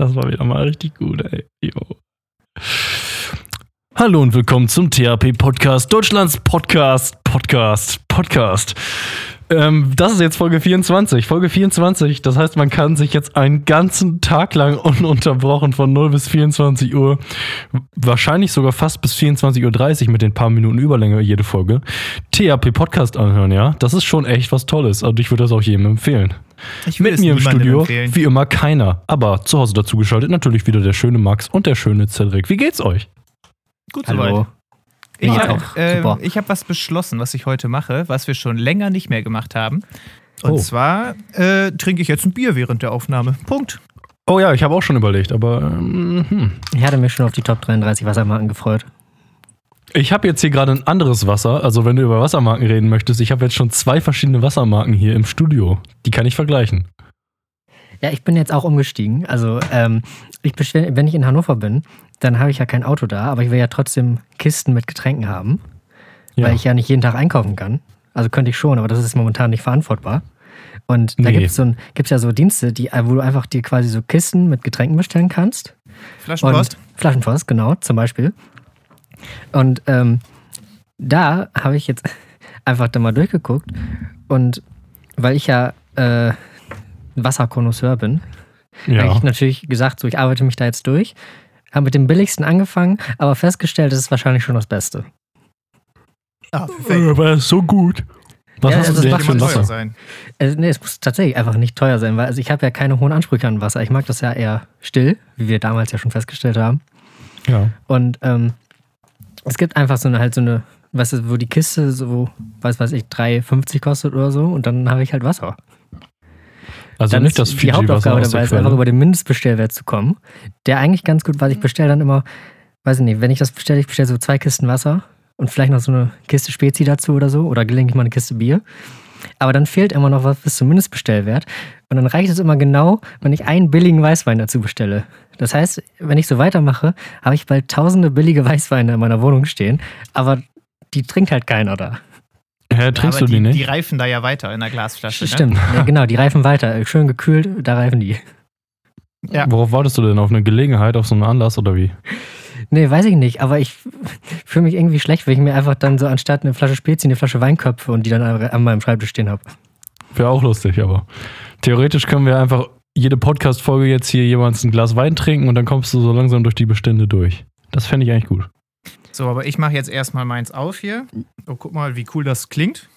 das war wieder mal richtig gut, ey. Jo. Hallo und willkommen zum THP Podcast, Deutschlands Podcast, Podcast, Podcast. Ähm, das ist jetzt Folge 24. Folge 24, das heißt, man kann sich jetzt einen ganzen Tag lang ununterbrochen von 0 bis 24 Uhr, wahrscheinlich sogar fast bis 24.30 Uhr mit den paar Minuten Überlänge jede Folge, THP Podcast anhören, ja? Das ist schon echt was Tolles und ich würde das auch jedem empfehlen. Mit mir im Studio, empfehlen. wie immer, keiner. Aber zu Hause dazu geschaltet natürlich wieder der schöne Max und der schöne Cedric. Wie geht's euch? Gut Hallo. soweit. Ich Ja, habe auch. äh, ich hab was beschlossen, was ich heute mache, was wir schon länger nicht mehr gemacht haben. Und Oh. zwar äh, trinke ich jetzt ein Bier während der Aufnahme. Punkt. Oh ja, ich habe auch schon überlegt, aber ähm, hm. Ich hatte mich schon auf die Top 33 Wassermarken gefreut. ich habe jetzt hier gerade ein anderes Wasser. Also wenn du über Wassermarken reden möchtest, ich habe jetzt schon zwei verschiedene Wassermarken hier im Studio. Die kann ich vergleichen. Ja, ich bin jetzt auch umgestiegen. Also, ähm, ich wenn ich in Hannover bin, dann habe ich ja kein Auto da, aber ich will ja trotzdem Kisten mit Getränken haben, Ja. weil ich ja nicht jeden Tag einkaufen kann. Also könnte ich schon, aber das ist momentan nicht verantwortbar. Und da Nee. gibt es so ein, gibt's ja so Dienste, die, wo du einfach dir quasi so Kisten mit Getränken bestellen kannst. Flaschenpost. Und Flaschenpost, genau, zum Beispiel. Und ähm, da habe ich jetzt einfach da mal durchgeguckt und weil ich ja äh, Wasserkonnoisseur bin, habe ja. ich natürlich gesagt, so ich arbeite mich da jetzt durch, habe mit dem billigsten angefangen, aber festgestellt, es ist wahrscheinlich schon das Beste. Ah, perfekt. Äh, Aber das ist so gut. Was Ja, hast du das denn für ein Muss schon teuer Wasser? sein. Also, nee, es muss tatsächlich einfach nicht teuer sein, weil also ich habe ja keine hohen Ansprüche an Wasser. Ich mag das ja eher still, wie wir damals ja schon festgestellt haben. Ja. Und ähm, es gibt einfach so eine halt so eine, weißt du, wo die Kiste so, was weiß ich, 3,50 kostet oder so und dann habe ich halt Wasser. Also dann nicht das ist die Hauptaufgabe dabei der ist einfach über den Mindestbestellwert zu kommen. Der eigentlich ganz gut, weil ich bestelle dann immer, weiß ich nicht, wenn ich das bestelle, ich bestelle so zwei Kisten Wasser und vielleicht noch so eine Kiste Spezi dazu oder so oder gelegentlich mal eine Kiste Bier. Aber dann fehlt immer noch was bis zum Mindestbestellwert. Und dann reicht es immer genau, wenn ich einen billigen Weißwein dazu bestelle. Das heißt, wenn ich so weitermache, habe ich bald tausende billige Weißweine in meiner Wohnung stehen, aber die trinkt halt keiner da. Hä, trinkst Aber du die, die, nicht? die reifen da ja weiter in der Glasflasche. Ne? Stimmt, ja, genau, die reifen weiter. Schön gekühlt, da reifen die. Ja. Worauf wartest du denn? Auf eine Gelegenheit, auf so einen Anlass oder wie? Nee, weiß ich nicht, aber ich fühle mich irgendwie schlecht, wenn ich mir einfach dann so anstatt eine Flasche Spezi eine Flasche Wein köpfe und die dann an an meinem Schreibtisch stehen habe. Wäre auch lustig, aber theoretisch können wir einfach jede Podcast-Folge jetzt hier jemals ein Glas Wein trinken und dann kommst du so langsam durch die Bestände durch. Das fände ich eigentlich gut. So, aber ich mache jetzt erstmal meins auf hier. Oh, guck mal, wie cool das klingt.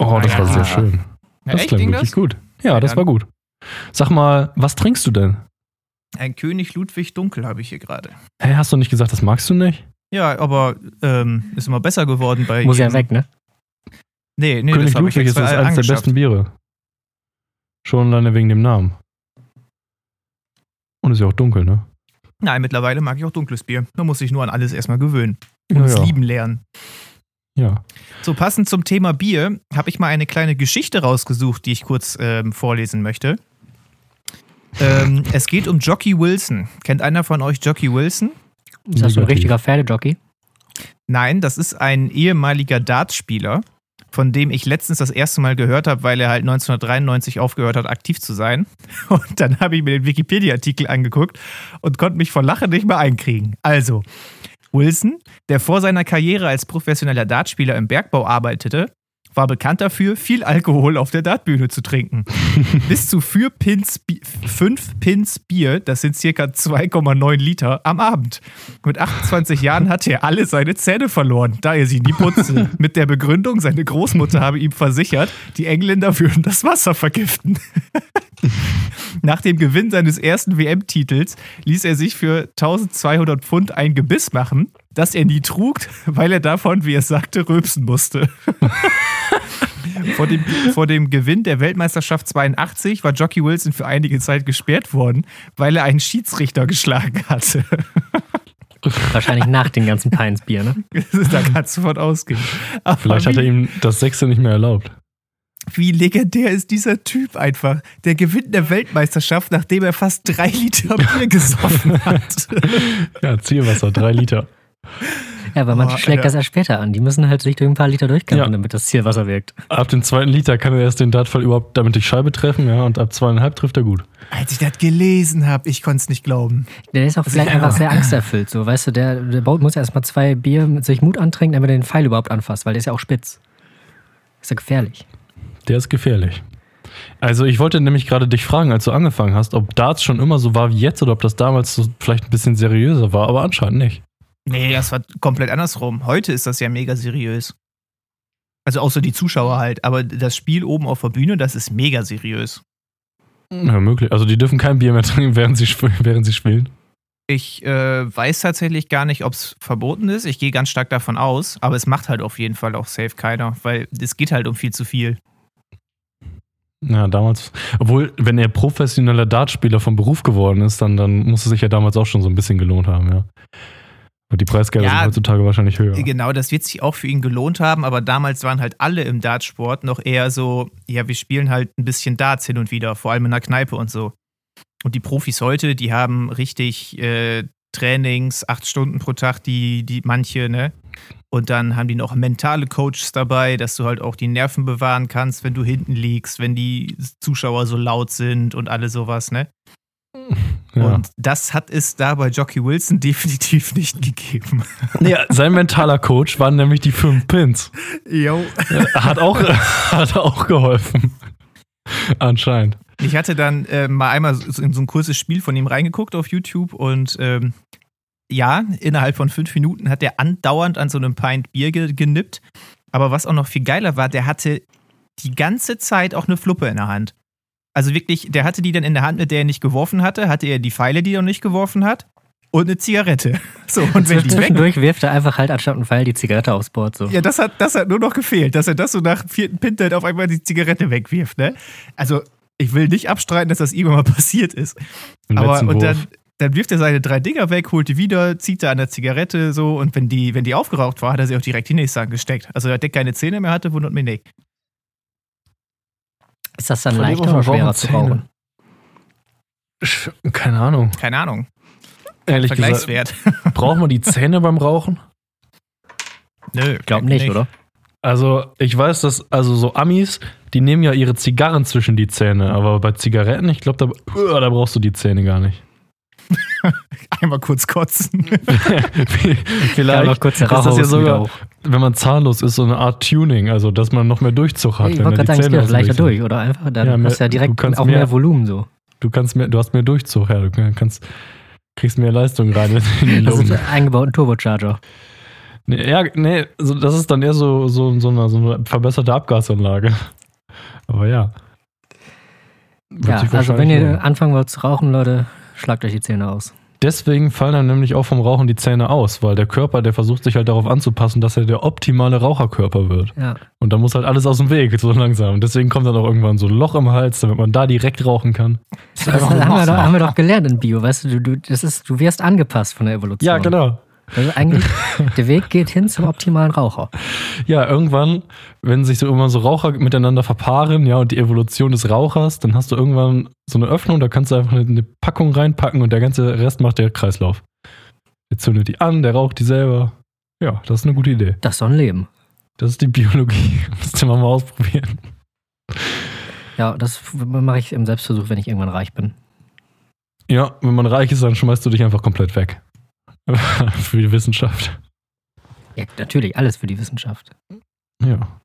Oh, das war Ja. sehr schön. Ja, Das echt klang wirklich das? gut. Ja, das war gut. Sag mal, was trinkst du denn? Ein König Ludwig Dunkel habe ich hier gerade. Hä, hast du nicht gesagt, das magst du nicht? Ja, aber ähm, ist immer besser geworden bei. Muss ja weg, ne? Nee, nee, König das Ludwig ist das eines der besten Biere. Schon alleine wegen dem Namen. Und ist ja auch dunkel, ne? Nein, mittlerweile mag ich auch dunkles Bier. Man muss sich nur an alles erstmal gewöhnen. Und es Naja. lieben lernen. Ja. So, passend zum Thema Bier habe ich mal eine kleine Geschichte rausgesucht, die ich kurz ähm, vorlesen möchte. Ähm, es geht um Jockey Wilson. Kennt einer von euch Jockey Wilson? Ist das so ein richtiger Pferdejockey? Nein, das ist ein ehemaliger Dartspieler, von dem ich letztens das erste Mal gehört habe, weil er halt 1993 aufgehört hat, aktiv zu sein. Und dann habe ich mir den Wikipedia-Artikel angeguckt und konnte mich vor Lachen nicht mehr einkriegen. Also, Wilson, der vor seiner Karriere als professioneller Dartspieler im Bergbau arbeitete, war bekannt dafür, viel Alkohol auf der Dartbühne zu trinken. Bis zu 4 Pins, 5 Pins Bier, das sind circa 2,9 Liter, am Abend. Mit 28 Jahren hatte er alle seine Zähne verloren, da er sie nie putzte. Mit der Begründung, seine Großmutter habe ihm versichert, die Engländer würden das Wasser vergiften. Nach dem Gewinn seines ersten WM-Titels ließ er sich für 1200 Pfund ein Gebiss machen, das er nie trug, weil er davon, wie er sagte, rülpsen musste. vor, dem, vor dem Gewinn der Weltmeisterschaft 82 war Jockey Wilson für einige Zeit gesperrt worden, weil er einen Schiedsrichter geschlagen hatte. Wahrscheinlich nach den ganzen Pines-Bier, ne? da kannst du von ausgehen. Aber Vielleicht hat er ihm das Sechste nicht mehr erlaubt. wie legendär ist dieser Typ einfach? Der gewinnt eine Weltmeisterschaft, nachdem er fast drei Liter Bier gesoffen hat. Ja, Zielwasser, drei Liter. Ja, aber manche Oh, schlägt ja. das erst später an. Die müssen halt sich durch ein paar Liter durchkämpfen, Ja. damit das Zielwasser wirkt. Ab dem zweiten Liter kann er erst den Dartfall überhaupt damit die Scheibe treffen, ja, und ab zweieinhalb trifft er gut. Als ich das gelesen habe, ich konnte es nicht glauben. Der ist auch vielleicht Ja. einfach sehr angsterfüllt. So, weißt du, der, der Boat muss erstmal zwei Bier mit sich Mut antrinken, damit er den Pfeil überhaupt anfasst, weil der ist ja auch spitz. Ist ja gefährlich. Der ist gefährlich. Also ich wollte nämlich gerade dich fragen, als du angefangen hast, ob Darts schon immer so war wie jetzt oder ob das damals so vielleicht ein bisschen seriöser war, aber anscheinend nicht. Nee, das war komplett andersrum. Heute ist das ja mega seriös. Also außer die Zuschauer halt. Aber das Spiel oben auf der Bühne, das ist mega seriös. Ja, möglich. Also die dürfen kein Bier mehr trinken, während sie, während sie spielen. Ich äh, weiß tatsächlich gar nicht, ob es verboten ist. Ich gehe ganz stark davon aus. Aber es macht halt auf jeden Fall auch safe keiner. Weil es geht halt um viel zu viel. Ja, damals. Obwohl, wenn er professioneller Dartspieler vom Beruf geworden ist, dann, dann muss es sich ja damals auch schon so ein bisschen gelohnt haben, ja. Und die Preisgelder Ja, sind heutzutage wahrscheinlich höher. Genau, das wird sich auch für ihn gelohnt haben. Aber damals waren halt alle im Dartsport noch eher so, ja, wir spielen halt ein bisschen Darts hin und wieder. Vor allem in der Kneipe und so. Und die Profis heute, die haben richtig äh, Trainings, acht Stunden pro Tag, die, die manche, ne? Und dann haben die noch mentale Coaches dabei, dass du halt auch die Nerven bewahren kannst, wenn du hinten liegst, wenn die Zuschauer so laut sind und alle sowas, ne? Ja. Und das hat es da bei Jockey Wilson definitiv nicht gegeben. ja, sein mentaler Coach waren nämlich die fünf Pins. Jo. Hat auch, hat auch geholfen. Anscheinend. Ich hatte dann äh, mal einmal in so ein kurzes Spiel von ihm reingeguckt auf YouTube und ähm, ja, innerhalb von fünf Minuten hat er andauernd an so einem Pint Bier ge genippt. Aber was auch noch viel geiler war, der hatte die ganze Zeit auch eine Fluppe in der Hand. Also wirklich, der hatte die dann in der Hand, mit der er nicht geworfen hatte, hatte er die Pfeile, die er noch nicht geworfen hat und eine Zigarette. So, und wenn die weg Zwischendurch wirft er einfach halt anstatt einen Pfeil die Zigarette aufs Board. So. ja, das hat, das hat nur noch gefehlt, dass er das so nach dem vierten Pin halt auf einmal die Zigarette wegwirft, ne? Also, ich will nicht abstreiten, dass das irgendwann mal passiert ist. Im Aber und dann, dann wirft er seine drei Dinger weg, holt die wieder, zieht da an der Zigarette so und wenn die, wenn die aufgeraucht war, hat er sie auch direkt die nächste angesteckt. Also, dass der keine Zähne mehr hatte, wundert mich nicht. Ist das dann leichter oder schwerer zu Zähne. rauchen? Keine Ahnung. Keine Ahnung. Ehrlich gesagt, Vergleichswert. braucht man die Zähne beim Rauchen? Nö, Glaub nicht, oder? Also, ich weiß, dass, also so Amis, die nehmen ja ihre Zigarren zwischen die Zähne, aber bei Zigaretten, ich glaube, da, uh, da brauchst du die Zähne gar nicht. Einmal kurz kotzen. Vielleicht noch kurz ist das ja sogar, wieder wenn man zahnlos ist, so eine Art Tuning, also dass man noch mehr Durchzug hat. Ich wenn wollte gerade die sagen, es geht leichter durch, oder einfach? Dann Ja, mehr- hast du ja du direkt kannst auch mehr, mehr- Volumen so. Du kannst mehr, du hast mehr Durchzug, ja, du kannst, kriegst mehr Leistung rein in die Das ist Lungen. ein eingebauter Turbocharger. Nee, ja, nee, so, das ist dann eher so, so, so, eine, so eine verbesserte Abgasanlage. Aber ja. Wird Ja, also wenn ihr anfangen wollt zu rauchen, Leute, schlagt euch die Zähne aus. Deswegen fallen dann nämlich auch vom Rauchen die Zähne aus, weil der Körper, der versucht sich halt darauf anzupassen, dass er der optimale Raucherkörper wird. Ja. Und da muss halt alles aus dem Weg, so langsam. Deswegen kommt dann auch irgendwann so ein Loch im Hals, damit man da direkt rauchen kann. Das haben wir, doch, haben wir doch gelernt in Bio, weißt du, du, du, das ist, du wirst angepasst von der Evolution. Ja, genau. Also eigentlich, der Weg geht hin zum optimalen Raucher. Ja, irgendwann, wenn sich so immer so Raucher miteinander verpaaren, ja, und die Evolution des Rauchers, dann hast du irgendwann so eine Öffnung, da kannst du einfach eine, eine Packung reinpacken und der ganze Rest macht der Kreislauf. Der zündet die an, der raucht die selber. Ja, das ist eine gute Idee. Das ist so ein Leben. Das ist die Biologie. Müsste man mal ausprobieren. Ja, das mache ich im Selbstversuch, wenn ich irgendwann reich bin. Ja, wenn man reich ist, dann schmeißt du dich einfach komplett weg. Für die Wissenschaft. Ja, natürlich, alles für die Wissenschaft. Ja.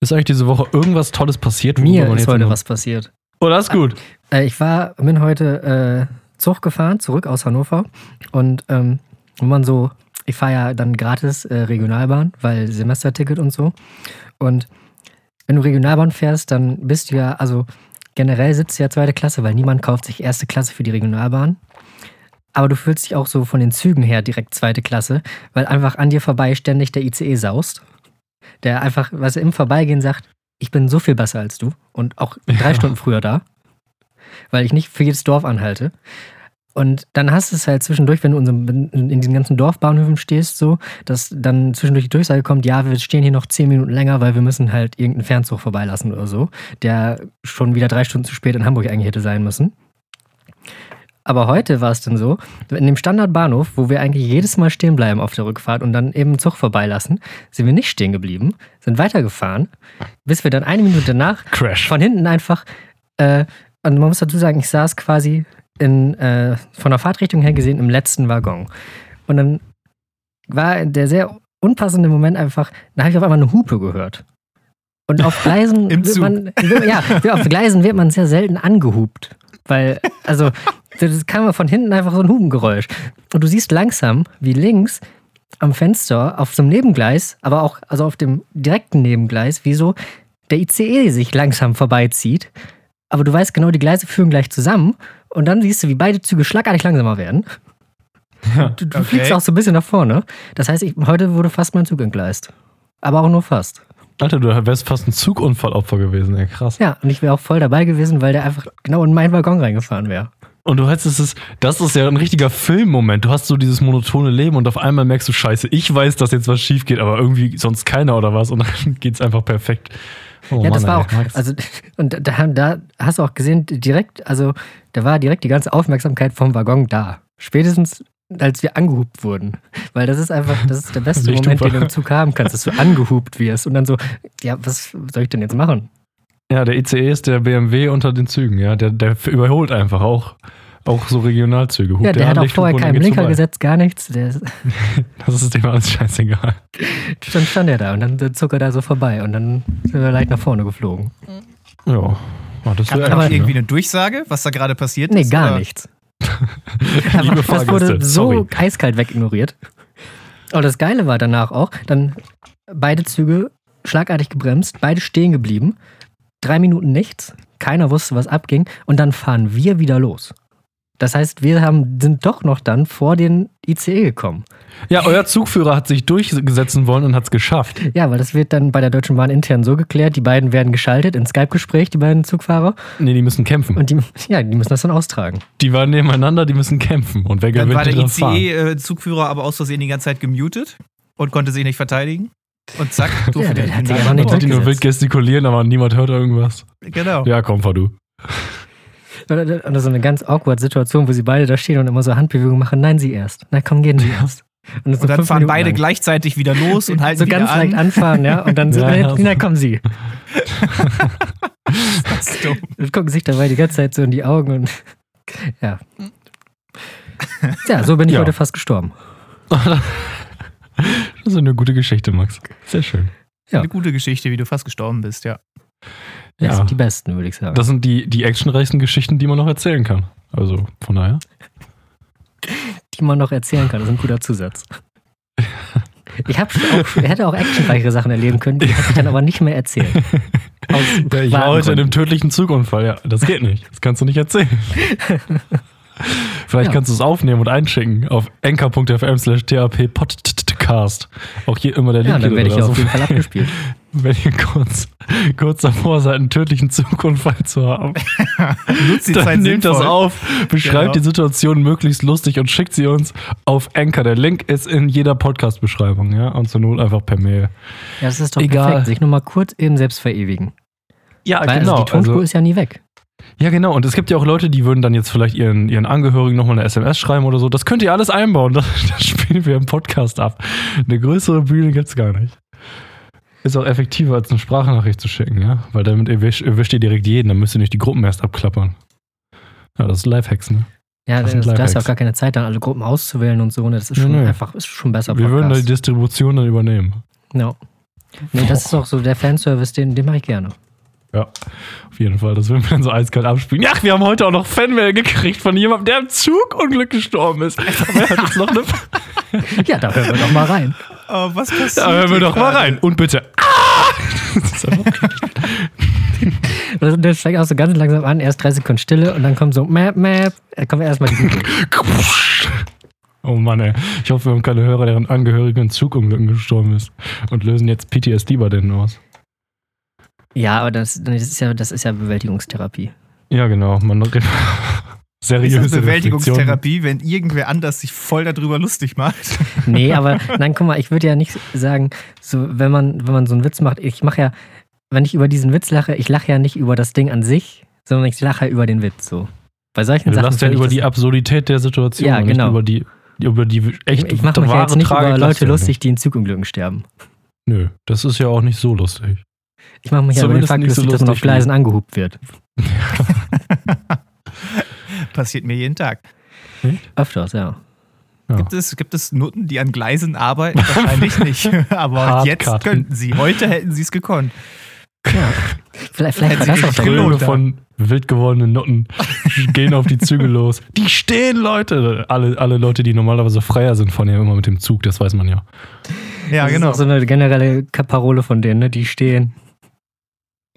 Ist eigentlich diese Woche irgendwas Tolles passiert? Mir ist heute was passiert. Oh, das ist gut. Äh, ich war, bin heute äh, Zug gefahren, zurück aus Hannover. Und ähm, wenn man so, ich fahre ja dann gratis äh, Regionalbahn, weil Semesterticket und so. Und wenn du Regionalbahn fährst, dann bist du ja, also generell sitzt du ja zweite Klasse, weil niemand kauft sich erste Klasse für die Regionalbahn. Aber du fühlst dich auch so von den Zügen her direkt zweite Klasse, weil einfach an dir vorbei ständig der ICE saust. Der einfach, was im Vorbeigehen sagt, ich bin so viel besser als du und auch drei Ja. Stunden früher da, weil ich nicht für jedes Dorf anhalte. Und dann hast du es halt zwischendurch, wenn du in diesen ganzen Dorfbahnhöfen stehst, so, dass dann zwischendurch die Durchsage kommt, ja, wir stehen hier noch zehn Minuten länger, weil wir müssen halt irgendeinen Fernzug vorbeilassen oder so, der schon wieder drei Stunden zu spät in Hamburg eigentlich hätte sein müssen. Aber heute war es dann so, in dem Standardbahnhof, wo wir eigentlich jedes Mal stehen bleiben auf der Rückfahrt und dann eben einen Zug vorbeilassen, sind wir nicht stehen geblieben, sind weitergefahren, bis wir dann eine Minute danach Crash. von hinten einfach, äh, und man muss dazu sagen, ich saß quasi in, äh, von der Fahrtrichtung her gesehen im letzten Waggon. Und dann war der sehr unpassende Moment einfach, da habe ich auf einmal eine Hupe gehört. Und auf Gleisen wird man, ja, auf Gleisen wird man sehr selten angehupt. Weil, also, das kam von hinten einfach so ein Hupengeräusch. Und du siehst langsam, wie links am Fenster auf so einem Nebengleis, aber auch also auf dem direkten Nebengleis, wie so der ICE sich langsam vorbeizieht. Aber du weißt genau, die Gleise führen gleich zusammen. Und dann siehst du, wie beide Züge schlagartig langsamer werden. Du, du Okay. fliegst auch so ein bisschen nach vorne. Das heißt, ich, heute wurde fast mein Zug entgleist. Aber auch nur fast. Alter, du wärst fast ein Zugunfallopfer gewesen, ey, krass. Ja, und ich wäre auch voll dabei gewesen, weil der einfach genau in meinen Waggon reingefahren wäre. Und du hättest es, das ist ja ein richtiger Filmmoment. Du hast so dieses monotone Leben und auf einmal merkst du, scheiße, ich weiß, dass jetzt was schief geht, aber irgendwie sonst keiner oder was und dann geht's einfach perfekt. Oh ja, das Mann, war ey, auch, Max. also, und da, da hast du auch gesehen, direkt, also, da war direkt die ganze Aufmerksamkeit vom Waggon da. Spätestens, als wir angehupt wurden. Weil das ist einfach, das ist der beste. Moment, den du im Zug haben kannst, dass du angehupt wirst und dann so, ja, was soll ich denn jetzt machen? Ja, der ICE ist der BMW unter den Zügen, ja. Der, der überholt einfach auch, auch so Regionalzüge. Hupt ja, der an, hat auch vorher keinen Blinker gesetzt, gar nichts. Der, Das ist dem alles scheißegal. dann stand er da und dann zog er da so vorbei und dann sind wir leicht nach vorne geflogen. Ja. Ah, das man Aber- noch irgendwie eine Durchsage, was da gerade passiert Nee, ist? gar oder? nichts. Liebe das Fahrgäste, wurde so sorry. eiskalt wegignoriert. Und das Geile war danach auch, dann beide Züge schlagartig gebremst, beide stehen geblieben, drei Minuten nichts, keiner wusste, was abging, und dann fahren wir wieder los. Das heißt, wir haben, sind doch noch dann vor den ICE gekommen. Ja, euer Zugführer hat sich durchsetzen wollen und hat es geschafft. Ja, weil das wird dann bei der Deutschen Bahn intern so geklärt, die beiden werden geschaltet in Skype-Gespräch, die beiden Zugfahrer, Nee, die müssen kämpfen. und die, ja, die müssen das dann austragen. Die waren nebeneinander, die müssen kämpfen. Und wer Dann gewinnt, war der. ICE-Zugführer aber aus Versehen die ganze Zeit gemutet und konnte sich nicht verteidigen. Und zack, durfte Ja, der der hat den nicht Die nur wild gestikulieren, aber niemand hört irgendwas. Genau. Ja, komm, fahr du. Oder, so eine ganz awkward Situation, wo sie beide da stehen und immer so Handbewegungen machen. Nein, sie erst. Na komm, gehen sie erst. Und, so Und dann fahren Minuten beide lang. gleichzeitig wieder los und halten so wieder ganz an. leicht anfahren, ja. Und dann so, Ja, ja. na komm sie. Das ist dumm. Und gucken sich dabei die ganze Zeit so in die Augen und ja. Ja, so bin ich Ja. heute fast gestorben. Das ist eine gute Geschichte, Max. Sehr schön. Ja. Eine gute Geschichte, wie du fast gestorben bist, ja. Das Ja. sind die besten, würde ich sagen. Das sind die, die actionreichsten Geschichten, die man noch erzählen kann. Also, von daher. die man noch erzählen kann. Das ist ein guter Zusatz. Ich hab auch, hätte auch actionreichere Sachen erleben können, die hätte ich dann aber nicht mehr erzählt. Aus Ja, ich war heute in einem tödlichen Zugunfall. Ja, das geht nicht. Das kannst du nicht erzählen. Vielleicht Ja. kannst du es aufnehmen und einschicken auf enker.fm slash TAP Podcast. Auch hier immer der Link. Ja, dann werde ich auf jeden Fall abgespielt. Wenn ihr kurz, kurz davor seid, einen tödlichen Zugunfall zu haben, Nutzt die dann Zeit nehmt das sinnvoll. auf, beschreibt Genau. die Situation möglichst lustig und schickt sie uns auf Anchor. Der Link ist in jeder Podcast-Beschreibung, ja, und zur Not einfach per Mail. Ja, das ist doch Egal. perfekt. Sich nur mal kurz eben selbst verewigen. Ja, Weil also die Tonspur ist ja nie weg. Ja, genau. Und es gibt ja auch Leute, die würden dann jetzt vielleicht ihren, ihren Angehörigen nochmal eine SMS schreiben oder so. Das könnt ihr alles einbauen. Das, das spielen wir im Podcast ab. Eine größere Bühne gibt's gar nicht. Ist auch effektiver, als eine Sprachnachricht zu schicken, ja? Weil damit erwischt, erwischt ihr direkt jeden. Dann müsst ihr nicht die Gruppen erst abklappern. Ja, das ist Lifehacks, ne? Ja, Das sind da ist ja auch gar keine Zeit, dann alle Gruppen auszuwählen und so. Ne? Das ist schon nö. einfach, ist schon besser. Wir würden die Podcast. Distribution dann übernehmen. Ja. Nee, das ist auch so der Fanservice, den, den mache ich gerne. Ja, auf jeden Fall. Das würden wir dann so eiskalt abspielen. Ja, wir haben heute auch noch Fanmail gekriegt von jemandem, der im Zugunglück gestorben ist. Aber er hat jetzt noch eine. Ja, da hören wir doch mal rein. Oh, was passiert? Da hören wir doch mal rein. Und bitte. Ah! Das ist einfach Das, das fängt auch so ganz langsam an, erst drei Sekunden Stille und dann kommt so Map, Map. Dann kommen wir erstmal die. Oh Mann, ey. Ich hoffe, wir haben keine Hörer, deren Angehörige in Zugunglücken gestorben ist. Und lösen jetzt PTSD bei denen aus. Ja, aber das, das, ist ja, das ist ja Bewältigungstherapie. Ja, genau. Man Ist seriöse das Reflexion. Bewältigungstherapie, wenn irgendwer anders sich voll darüber lustig macht? Nee, aber nein, guck mal, ich würde ja nicht sagen, so, wenn man, wenn man so einen Witz macht, ich mache ja, wenn ich über diesen Witz lache, ich lache ja nicht über das Ding an sich, sondern ich lache über den Witz so. Bei solchen Du Sachen. lachst ja ich über das- die Absurdität der Situation Ja, und genau. nicht über die, über die ich, echt ich mache mich ja jetzt nicht Tragik über Leute du lustig, die in Zugunglücken sterben. Nö, das ist ja auch nicht so lustig. Ich mache mich ja über den Fakt nicht so dass man auf Gleisen angehupt wird. Passiert mir jeden Tag. Öfters, ja. Ja. Gibt, es, gibt es Nutten, die an Gleisen arbeiten? Wahrscheinlich nicht. Aber jetzt könnten sie. Heute hätten sie es gekonnt. ja. Vielleicht, vielleicht war das auch. Ströme von wild gewordenen Nutten gehen auf die Züge los. Die stehen, Leute! Alle, alle Leute, die normalerweise freier sind, fahren ja immer mit dem Zug, das weiß man ja. Ja, das genau. ist auch so eine generelle Parole von denen, ne? die stehen.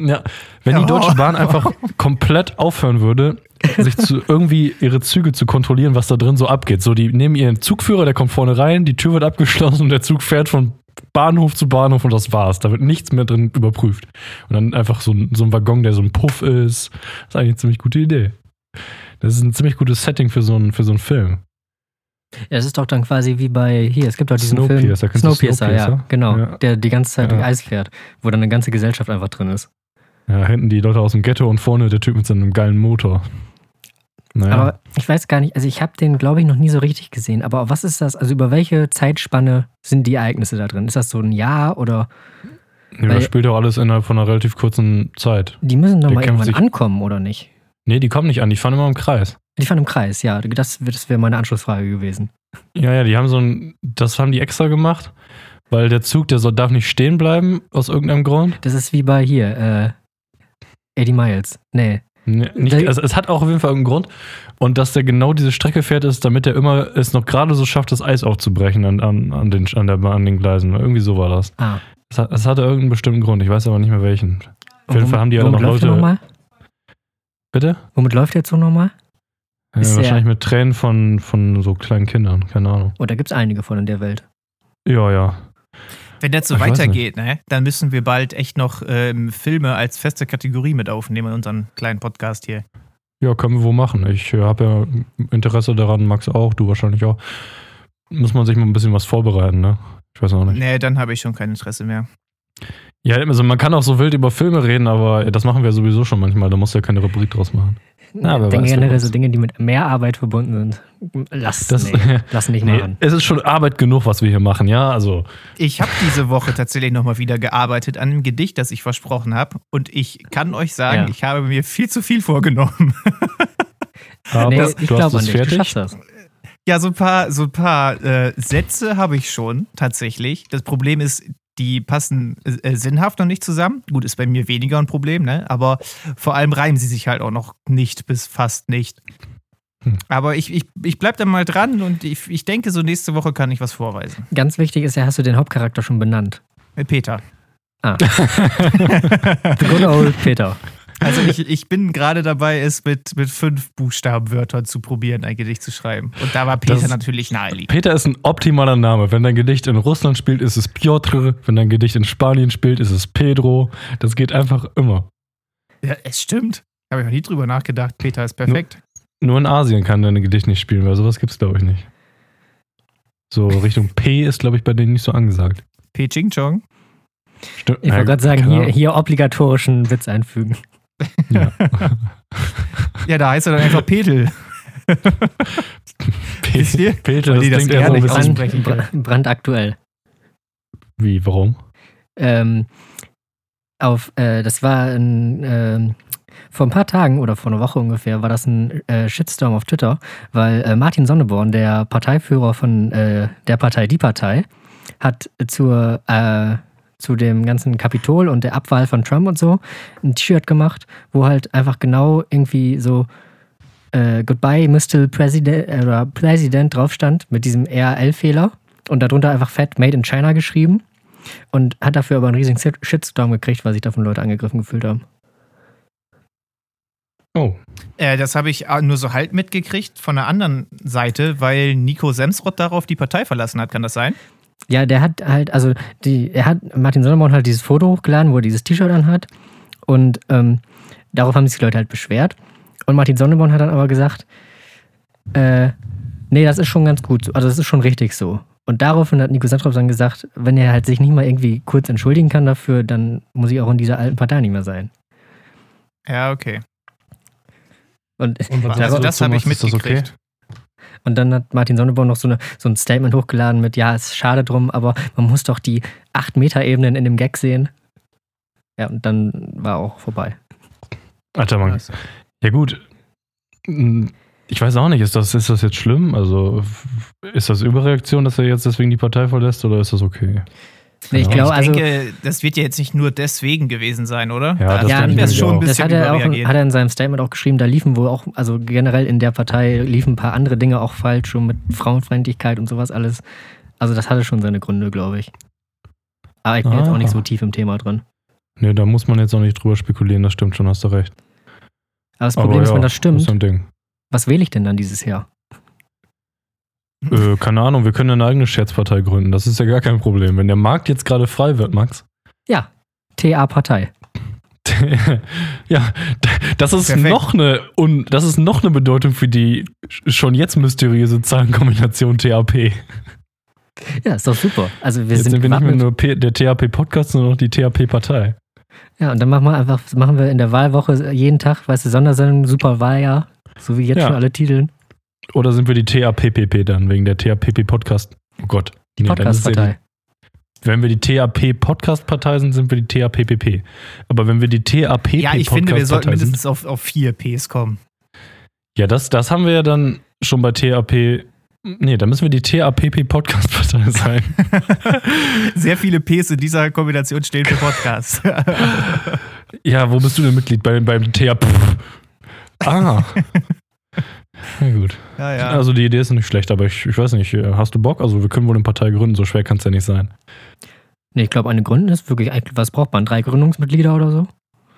Ja, wenn die. Deutsche Bahn einfach komplett aufhören würde, sich zu irgendwie ihre Züge zu kontrollieren, was da drin so abgeht. So, die nehmen ihren Zugführer, der kommt vorne rein, die Tür wird abgeschlossen und der Zug fährt von Bahnhof zu Bahnhof und das war's. Da wird nichts mehr drin überprüft. Und dann einfach so ein, so ein Waggon, der so ein Puff ist. Das ist eigentlich eine ziemlich gute Idee. Das ist ein ziemlich gutes Setting für so einen, für so einen Film. Ja, es ist doch dann quasi wie bei, hier, es gibt doch diesen Film. Snowpiercer, kennst du Snowpiercer, ja, Snowpiercer? genau. Ja. Der die ganze Zeit Ja. durch Eis fährt, wo dann eine ganze Gesellschaft einfach drin ist. Ja, hinten die Leute aus dem Ghetto und vorne der Typ mit seinem geilen Motor. Naja. Aber ich weiß gar nicht, also ich habe den, glaube ich, noch nie so richtig gesehen. Aber was ist das? Also über welche Zeitspanne sind die Ereignisse da drin? Ist das so ein Jahr oder nee, das spielt ja alles innerhalb von einer relativ kurzen Zeit. die müssen doch Der mal irgendwann sich- ankommen oder nicht? Nee, die kommen nicht an, die fahren immer im Kreis. Die fahren im Kreis, ja. Das, das wäre meine Anschlussfrage gewesen. Ja, ja, die haben so ein, das haben die extra gemacht, weil der Zug, der soll, darf nicht stehen bleiben, aus irgendeinem Grund. Das ist wie bei hier, äh, 80 Miles. Nee. Nee, nicht, also es hat auch auf jeden Fall irgendeinen Grund. Und dass der genau diese Strecke fährt, ist, damit er immer es noch gerade so schafft, das Eis aufzubrechen an, an, an, den, an, der, an den Gleisen. Irgendwie so war das. Ah. Es, hat, es hatte irgendeinen bestimmten Grund, ich weiß aber nicht mehr welchen. Auf jeden Fall haben die ja noch Leute- Nochmal? Bitte? Womit läuft der Zug nochmal? Ja, Ist wahrscheinlich mit Tränen von, von so kleinen Kindern, keine Ahnung. Oh, da gibt es einige von in der Welt. Ja, ja. Wenn das so weiß weitergeht, ne, dann müssen wir bald echt noch ähm, Filme als feste Kategorie mit aufnehmen in unseren kleinen Podcast hier. Ja, können wir wohl machen. Ich äh, habe ja Interesse daran, Max auch, du wahrscheinlich auch. Muss man sich mal ein bisschen was vorbereiten, ne? Ich weiß auch nicht. Nee, dann habe ich schon kein Interesse mehr. Ja, also man kann auch so wild über Filme reden, aber das machen wir sowieso schon manchmal. Da musst du ja keine Rubrik draus machen. Ja, Dinge weiß, wer generell so Dinge, die mit mehr Arbeit verbunden sind. Lass, Das- nee, lass nicht Nee, machen. es ist schon Arbeit genug, was wir hier machen, ja? Also, Ich habe diese Woche tatsächlich nochmal wieder gearbeitet an einem Gedicht, das ich versprochen habe. Und ich kann euch sagen, Ja. ich habe mir viel zu viel vorgenommen. aber nee, du ich glaube es an dich, du fertig. schaffst das. Ja, so ein paar, so ein paar äh, Sätze habe ich schon tatsächlich. Das Problem ist, die passen äh, sinnhaft noch nicht zusammen. Gut, ist bei mir weniger ein Problem, ne? Aber vor allem reimen sie sich halt auch noch nicht bis fast nicht. Hm. Aber ich, ich, ich bleib da mal dran und ich, ich denke, so nächste Woche kann ich was vorweisen. Ganz wichtig ist ja, hast du den Hauptcharakter schon benannt. Mit Peter. The good old Peter. Also ich, ich bin gerade dabei, es mit, mit fünf Buchstabenwörtern zu probieren, ein Gedicht zu schreiben. Und da war Peter Das- natürlich naheliegend. Peter ist ein optimaler Name. Wenn dein Gedicht in Russland spielt, ist es Piotr. Wenn dein Gedicht in Spanien spielt, ist es Pedro. Das geht einfach immer. Ja, es stimmt. Habe ich noch nie drüber nachgedacht. Peter ist perfekt. Nur in Asien kann dein Gedicht nicht spielen, weil sowas gibt's glaube ich nicht. So Richtung P ist, glaube ich, bei denen nicht so angesagt. P. Ching Chong. Stimmt. Ich wollte gerade sagen, hier, hier obligatorischen Witz einfügen. Ja. Ja, da heißt er dann einfach. Wisst ihr? Peter, Weil das die das klingt eher so ein bisschen. Brand, brandaktuell. Wie, warum? Ähm, auf, äh, das war ein, ähm, vor ein paar Tagen oder vor einer Woche ungefähr war das ein äh, Shitstorm auf Twitter, weil äh, Martin Sonneborn, der Parteiführer von äh, der Partei Die Partei, hat zur, äh, zu dem ganzen Kapitol und der Abwahl von Trump und so ein T-Shirt gemacht, wo halt einfach genau irgendwie so äh, Goodbye, Mr. President, äh, oder President drauf stand mit diesem RL-Fehler und darunter einfach fett Made in China geschrieben und hat dafür aber einen riesigen Shit- Shitstorm gekriegt, weil sich davon Leute angegriffen gefühlt haben. Oh, Äh, das habe ich äh, nur so halb mitgekriegt von der anderen Seite, weil Nico Semsrott darauf die Partei verlassen hat. Kann das sein? Ja, der hat halt, also die, er hat, Martin Sonneborn hat dieses Foto hochgeladen, wo er dieses T-Shirt anhat und ähm, darauf haben sich die Leute halt beschwert und Martin Sonneborn hat dann aber gesagt, äh, nee, das ist schon ganz gut, so. also das ist schon richtig so. Und daraufhin hat Nico Santrop dann gesagt, wenn er halt sich nicht mal irgendwie kurz entschuldigen kann dafür, dann muss ich auch in dieser alten Partei nicht mehr sein. Ja, okay. Und, Und Also das habe ich das okay? Und dann hat Martin Sonneborn noch so, eine, so ein Statement hochgeladen mit, ja, es ist schade drum, aber man muss doch die 8-Meter-Ebenen in dem Gag sehen. Ja, und dann war auch vorbei. Alter Mann. Ja gut. Hm, Ich weiß auch nicht, ist das, ist das jetzt schlimm? Also ist das Überreaktion, dass er jetzt deswegen die Partei verlässt oder ist das okay? Nee, ich Ja. glaube, Ich also. denke, das wird ja jetzt nicht nur deswegen gewesen sein, oder? Ja, das ja, mir schon ein das hat er, auch, hat er in seinem Statement auch geschrieben, da liefen wohl auch, also generell in der Partei liefen ein paar andere Dinge auch falsch, schon mit Frauenfeindlichkeit und sowas alles. Also das hatte schon seine Gründe, glaube ich. Aber ich bin jetzt auch nicht so tief im Thema drin. Nee, da muss man jetzt auch nicht drüber spekulieren, das stimmt schon, hast du recht. Aber das Problem ist, ja, wenn das stimmt, ist so ein Ding. was wähle ich denn dann dieses Jahr? Äh, keine Ahnung, wir können eine eigene Scherzpartei gründen. Das ist ja gar kein Problem. Wenn der Markt jetzt gerade frei wird, Max. Ja, TA-Partei. ja, das ist Perfekt. noch eine und das ist noch eine Bedeutung für die schon jetzt mysteriöse Zahlenkombination TAP. Ja, ist doch super. Also wir Jetzt sind, sind wir nicht mehr nur P der TAP Podcast, sondern noch die TAP Partei. Ja, und dann machen wir einfach, das machen wir in der Wahlwoche jeden Tag, weißt du, Sondersendung, super Wahljahr, so wie jetzt Ja. schon alle Titeln. Oder sind wir die TAPPP dann wegen der TAPP Podcast? Oh Gott. Die Nee, Podcast-Partei. Wenn wir die TAP Podcast Partei sind, sind wir die TAPPP. Aber wenn wir die TAPP Ja, ich finde, wir sollten mindestens auf, auf vier Ps kommen. ja, das, das haben wir ja dann schon bei TAP. Nee, da müssen wir die TAPP Podcast Partei sein. Sehr viele Ps in dieser Kombination stehen für Podcast. Ja, wo bist du denn Mitglied? Bei, beim TAP. Ah. Na gut. ja, ja. Also die Idee ist nicht schlecht, aber ich, ich weiß nicht, äh, hast du Bock? Also wir können wohl eine Partei gründen, so schwer kann es ja nicht sein. Nee, ich glaube, eine Gründung ist wirklich, eigentlich- was braucht man? Drei Gründungsmitglieder oder so?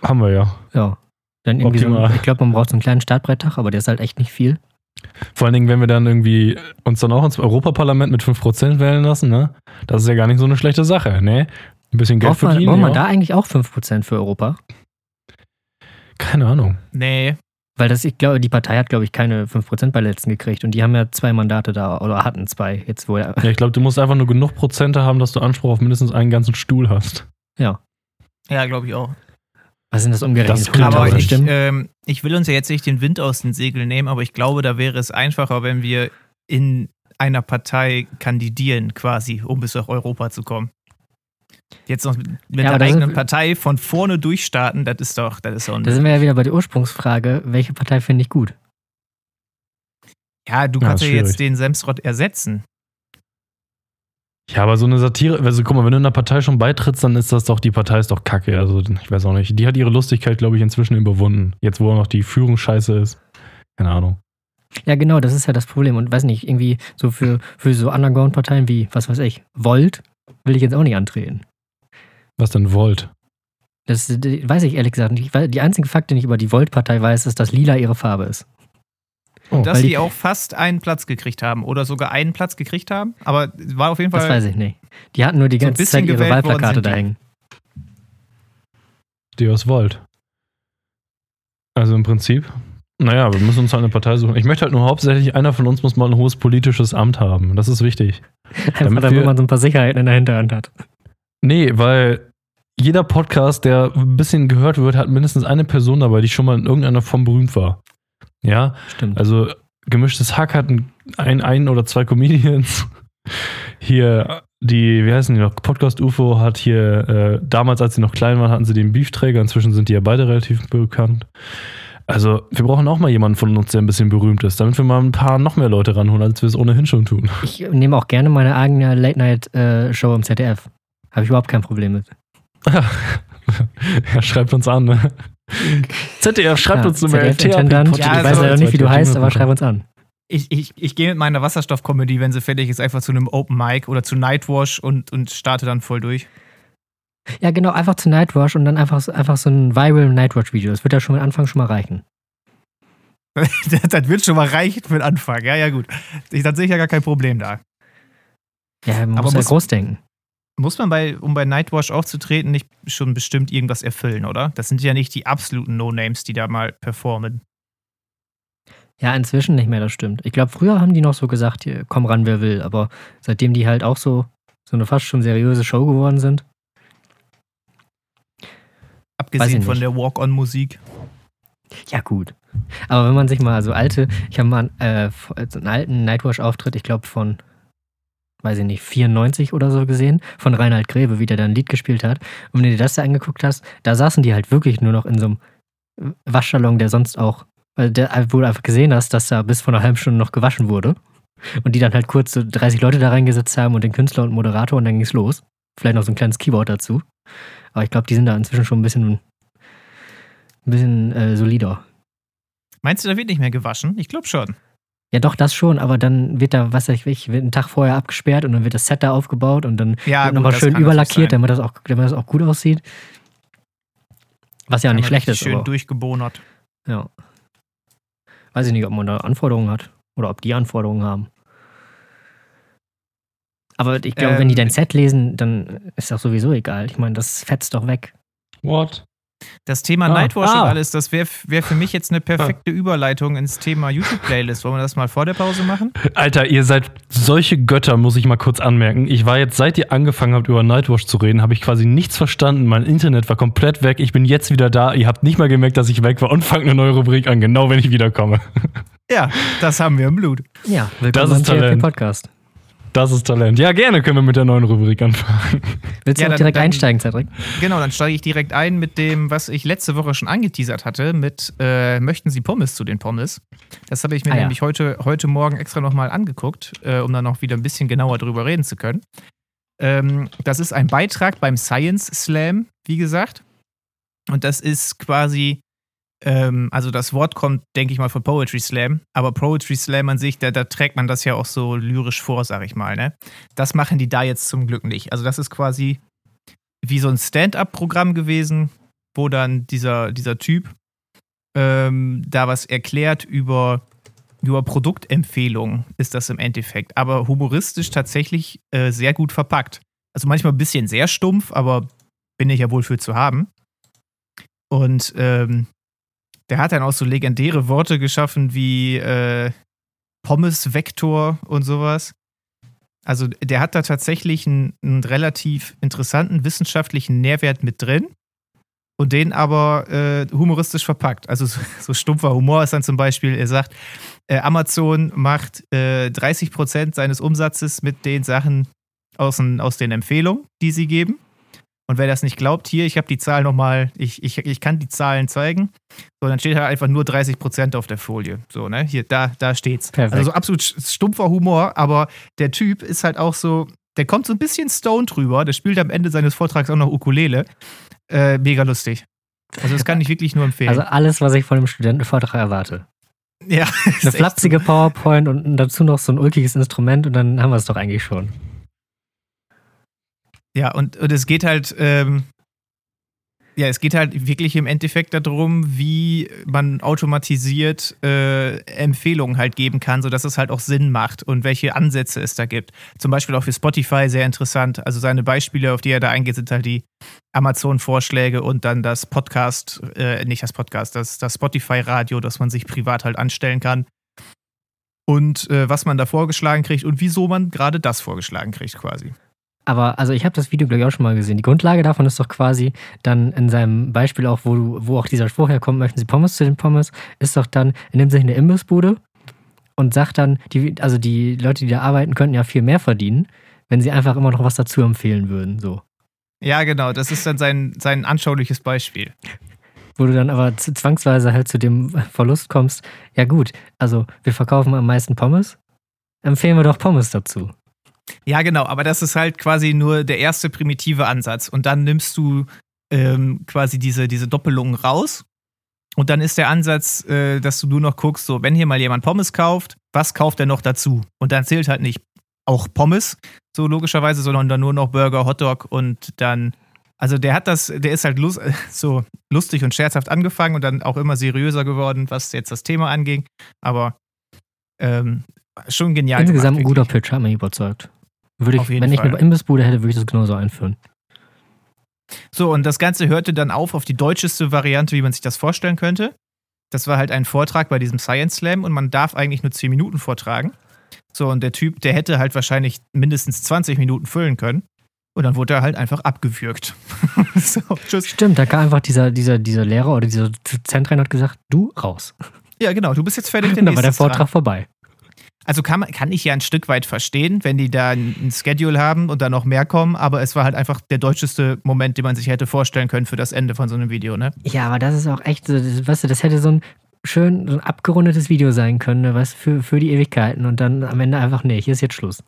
Haben wir ja. Ja. Dann irgendwie so, Optimal. ich glaube, man braucht so einen kleinen Startbreittag, aber der ist halt echt nicht viel. Vor allen Dingen, wenn wir dann irgendwie uns dann auch ins Europaparlament mit 5% wählen lassen, ne? Das ist ja gar nicht so eine schlechte Sache, ne? Ein bisschen Geld Braucht man, verdienen. braucht man da eigentlich auch 5% für Europa? Keine Ahnung. nee. Weil das, ich glaube, die Partei hat, glaube ich, keine 5% bei letzten gekriegt und die haben ja zwei Mandate da oder hatten zwei, jetzt wo er. Ja, ich glaube, du musst einfach nur genug Prozente haben, dass du Anspruch auf mindestens einen ganzen Stuhl hast. Ja. Ja, glaube ich auch. Was sind das umgerechnet? Das Aber 100.000 ich, ähm, ich will uns ja jetzt nicht den Wind aus den Segeln nehmen, aber ich glaube, da wäre es einfacher, wenn wir in einer Partei kandidieren, quasi, um bis nach Europa zu kommen. Jetzt noch mit Ja, der eigenen Partei von vorne durchstarten, das ist doch, das ist doch Da sind wir ja wieder bei der Ursprungsfrage, welche Partei finde ich gut? Ja, du Ja, kannst ja jetzt den Semsrott ersetzen. Ja, aber so eine Satire, also guck mal, wenn du einer Partei schon beitrittst, dann ist das doch, die Partei ist doch kacke. Also ich weiß auch nicht. Die hat ihre Lustigkeit, glaube ich, inzwischen überwunden. Jetzt, wo auch noch die Führung scheiße ist. Keine Ahnung. Ja, genau, das ist ja das Problem. Und weiß nicht, irgendwie so für, für so Underground-Parteien wie, was weiß ich, Volt will ich jetzt auch nicht antreten. Was denn wollt? Das weiß ich ehrlich gesagt nicht. Die einzige Fakt, den ich über die Volt-Partei weiß, ist, dass lila ihre Farbe ist. Oh, Dass die die- auch fast einen Platz gekriegt haben oder sogar einen Platz gekriegt haben, aber war auf jeden Das Fall. weiß ich nicht. Die hatten nur die so ganze bisschen Zeit ihre Wahlplakate da hängen. die aus Volt. Also im Prinzip. Naja, wir müssen uns halt eine Partei suchen. Ich möchte halt nur hauptsächlich, einer von uns muss mal ein hohes politisches Amt haben. Das ist wichtig. Einfach Damit damit man so ein paar Sicherheiten in der Hinterhand hat. Nee, weil jeder Podcast, der ein bisschen gehört wird, hat mindestens eine Person dabei, die schon mal in irgendeiner Form berühmt war. Ja, Stimmt. also gemischtes Hack hat ein, ein, oder zwei Comedians. Hier, die, wie heißen die noch? Podcast UFO hat hier, äh, damals, als sie noch klein waren, hatten sie den Beefträger. Inzwischen sind die ja beide relativ bekannt. Also, wir brauchen auch mal jemanden von uns, der ein bisschen berühmt ist, damit wir mal ein paar noch mehr Leute ranholen, als wir es ohnehin schon tun. Ich nehme auch gerne meine eigene Late-Night-Show im ZDF. Habe ich überhaupt kein Problem mit. ja, schreibt uns an, ne? ZDF, schreibt Ja, uns eine Mail. Ja, ich weiß also- leider nicht, wie du heißt, aber schreib uns an. Ich, ich, ich gehe mit meiner Wasserstoff-Comedy, wenn sie fertig ist, einfach zu einem Open Mic oder zu Nightwash und, und starte dann voll durch. Ja, genau, einfach zu Nightwatch und dann einfach, so- einfach so ein viral Nightwatch-Video. Das wird ja schon am Anfang schon mal reichen. das, das wird schon mal reichen für den Anfang. Ja, ja, gut. Ich, dann sehe ich ja gar kein Problem da. Ja, man Aber muss ja muss- groß denken. Muss man bei, um bei Nightwash aufzutreten, nicht schon bestimmt irgendwas erfüllen, oder? Das sind ja nicht die absoluten No-Names, die da mal performen. Ja, inzwischen nicht mehr, das stimmt. Ich glaube, früher haben die noch so gesagt, komm ran, wer will. Aber seitdem die halt auch so, so eine fast schon seriöse Show geworden sind. Abgesehen von der Walk-on-Musik. Ja, gut. Aber wenn man sich mal so alte, ich habe mal äh, so einen alten Nightwash-Auftritt, ich glaube von, weiß ich nicht, 94 oder so gesehen, von Reinhard Grebe, wie der da ein Lied gespielt hat. Und wenn du dir das da angeguckt hast, da saßen die halt wirklich nur noch in so einem Waschsalon, der sonst auch, weil der, wo du einfach gesehen hast, dass da bis vor einer halben Stunde noch gewaschen wurde. Und die dann halt kurz so 30 Leute da reingesetzt haben und den Künstler und Moderator und dann ging's los. Vielleicht noch so ein kleines Keyboard dazu. Aber ich glaube, die sind da inzwischen schon ein bisschen, ein bisschen äh, solider. Meinst du, da wird nicht mehr gewaschen? Ich glaube schon. Ja, doch, das schon, aber dann wird da, was weiß ich, wird ein Tag vorher abgesperrt und dann wird das Set da aufgebaut und dann Ja, wird nochmal schön überlackiert, damit das, auch, damit das auch gut aussieht. Was ja auch Kann nicht schlecht ist. Schön Aber, durchgebonert. ja. Weiß ich nicht, ob man da Anforderungen hat oder ob die Anforderungen haben. Aber ich glaube, wenn die Ähm, dein Set lesen, dann ist das sowieso egal. Ich meine, das fetzt doch weg. What? Das Thema Ah, Nightwash ah. und alles, das wäre wär für mich jetzt eine perfekte Überleitung ins Thema YouTube-Playlist. Wollen wir das mal vor der Pause machen? Alter, ihr seid solche Götter, muss ich mal kurz anmerken. Ich war jetzt, seit ihr angefangen habt, über Nightwash zu reden, habe ich quasi nichts verstanden. Mein Internet war komplett weg. Ich bin jetzt wieder da. Ihr habt nicht mal gemerkt, dass ich weg war und fangt eine neue Rubrik an, genau wenn ich wiederkomme. Ja, das haben wir im Blut. Ja, willkommen Das beim ist Talent. TLP-Podcast. Das ist Talent. Ja, gerne können wir mit der neuen Rubrik anfangen. Willst Ja, du auch dann- direkt dann- einsteigen, Cedric? Genau, dann steige ich direkt ein mit dem, was ich letzte Woche schon angeteasert hatte, mit äh, Möchten Sie Pommes zu den Pommes? Das habe ich mir Ah, ja. nämlich heute, heute Morgen extra nochmal angeguckt, äh, um dann noch wieder ein bisschen genauer drüber reden zu können. Ähm, das ist ein Beitrag beim Science Slam, wie gesagt. Und das ist quasi, ähm, also das Wort kommt, denke ich mal, von Poetry Slam, aber Poetry Slam an sich, da, da trägt man das ja auch so lyrisch vor, sag ich mal. Ne? Das machen die da jetzt zum Glück nicht. Also das ist quasi wie so ein Stand-up-Programm gewesen, wo dann dieser, dieser Typ ähm, da was erklärt über, über Produktempfehlungen, ist das im Endeffekt. Aber humoristisch tatsächlich äh, sehr gut verpackt. Also manchmal ein bisschen sehr stumpf, aber bin ich ja wohl für zu haben. Und ähm, der hat dann auch so legendäre Worte geschaffen wie äh, Pommes-Vektor und sowas. Also der hat da tatsächlich einen, einen relativ interessanten wissenschaftlichen Nährwert mit drin und den aber äh, humoristisch verpackt. Also so, so stumpfer Humor ist dann zum Beispiel, er sagt, äh, Amazon macht äh, 30% seines Umsatzes mit den Sachen aus, aus den Empfehlungen, die sie geben. Und wer das nicht glaubt, hier, ich habe die Zahl nochmal, ich, ich, ich kann die Zahlen zeigen. So, dann steht halt einfach nur 30% auf der Folie. So, ne? Hier, da, da steht's. Perfekt. Also so absolut stumpfer Humor, aber der Typ ist halt auch so, der kommt so ein bisschen Stone drüber, der spielt am Ende seines Vortrags auch noch Ukulele. Äh, mega lustig. Also das kann ich wirklich nur empfehlen. Also alles, was ich von einem Studentenvortrag erwarte. ja, Eine flapsige PowerPoint und dazu noch so ein ulkiges Instrument und dann haben wir es doch eigentlich schon. Ja, und, und es geht halt, ähm, ja, es geht halt wirklich im Endeffekt darum, wie man automatisiert äh, Empfehlungen halt geben kann, sodass es halt auch Sinn macht und welche Ansätze es da gibt. Zum Beispiel auch für Spotify sehr interessant. Also seine Beispiele, auf die er da eingeht, sind halt die Amazon-Vorschläge und dann das Podcast, äh, nicht das Podcast, das, das Spotify-Radio, das man sich privat halt anstellen kann. Und äh, was man da vorgeschlagen kriegt und wieso man gerade das vorgeschlagen kriegt, quasi. Aber also ich habe das Video, glaube ich, auch schon mal gesehen. Die Grundlage davon ist doch quasi dann in seinem Beispiel auch, wo, du, wo auch dieser Spruch herkommt, möchten Sie Pommes zu den Pommes, ist doch dann, er nimmt sich eine Imbissbude und sagt dann, die, also die Leute, die da arbeiten, könnten ja viel mehr verdienen, wenn sie einfach immer noch was dazu empfehlen würden. So. Ja, genau, das ist dann sein, sein anschauliches Beispiel. Wo du dann aber zwangsweise halt zu dem Verlust kommst, ja gut, also wir verkaufen am meisten Pommes, empfehlen wir doch Pommes dazu. Ja, genau, aber das ist halt quasi nur der erste primitive Ansatz. Und dann nimmst du ähm, quasi diese, diese Doppelungen raus. Und dann ist der Ansatz, äh, dass du nur noch guckst, so, wenn hier mal jemand Pommes kauft, was kauft er noch dazu? Und dann zählt halt nicht auch Pommes, so logischerweise, sondern dann nur noch Burger, Hotdog und dann. Also der hat das, der ist halt lust, so lustig und scherzhaft angefangen und dann auch immer seriöser geworden, was jetzt das Thema anging. Aber ähm, schon genial. Insgesamt ein gemacht, guter wirklich. Pitch, hat mich überzeugt. Würde ich, wenn ich Fall. eine Imbissbude hätte, würde ich das genauso einführen. So, und das Ganze hörte dann auf auf die deutscheste Variante, wie man sich das vorstellen könnte. Das war halt ein Vortrag bei diesem Science Slam und man darf eigentlich nur 10 Minuten vortragen. So, und der Typ, der hätte halt wahrscheinlich mindestens 20 Minuten füllen können. Und dann wurde er halt einfach abgewürgt. so, tschüss. Stimmt, da kam einfach dieser, dieser, dieser Lehrer oder dieser Dozent rein und hat gesagt, du raus. Ja, genau. Du bist jetzt fertig. Dann war der nächste dran. Vortrag vorbei. Also kann, man, kann ich ja ein Stück weit verstehen, wenn die da ein Schedule haben und da noch mehr kommen, aber es war halt einfach der deutscheste Moment, den man sich hätte vorstellen können für das Ende von so einem Video, ne? Ja, aber das ist auch echt so, das, weißt du, das hätte so ein schön, so ein abgerundetes Video sein können, ne, du, für, für die Ewigkeiten und dann am Ende einfach, nee, hier ist jetzt Schluss.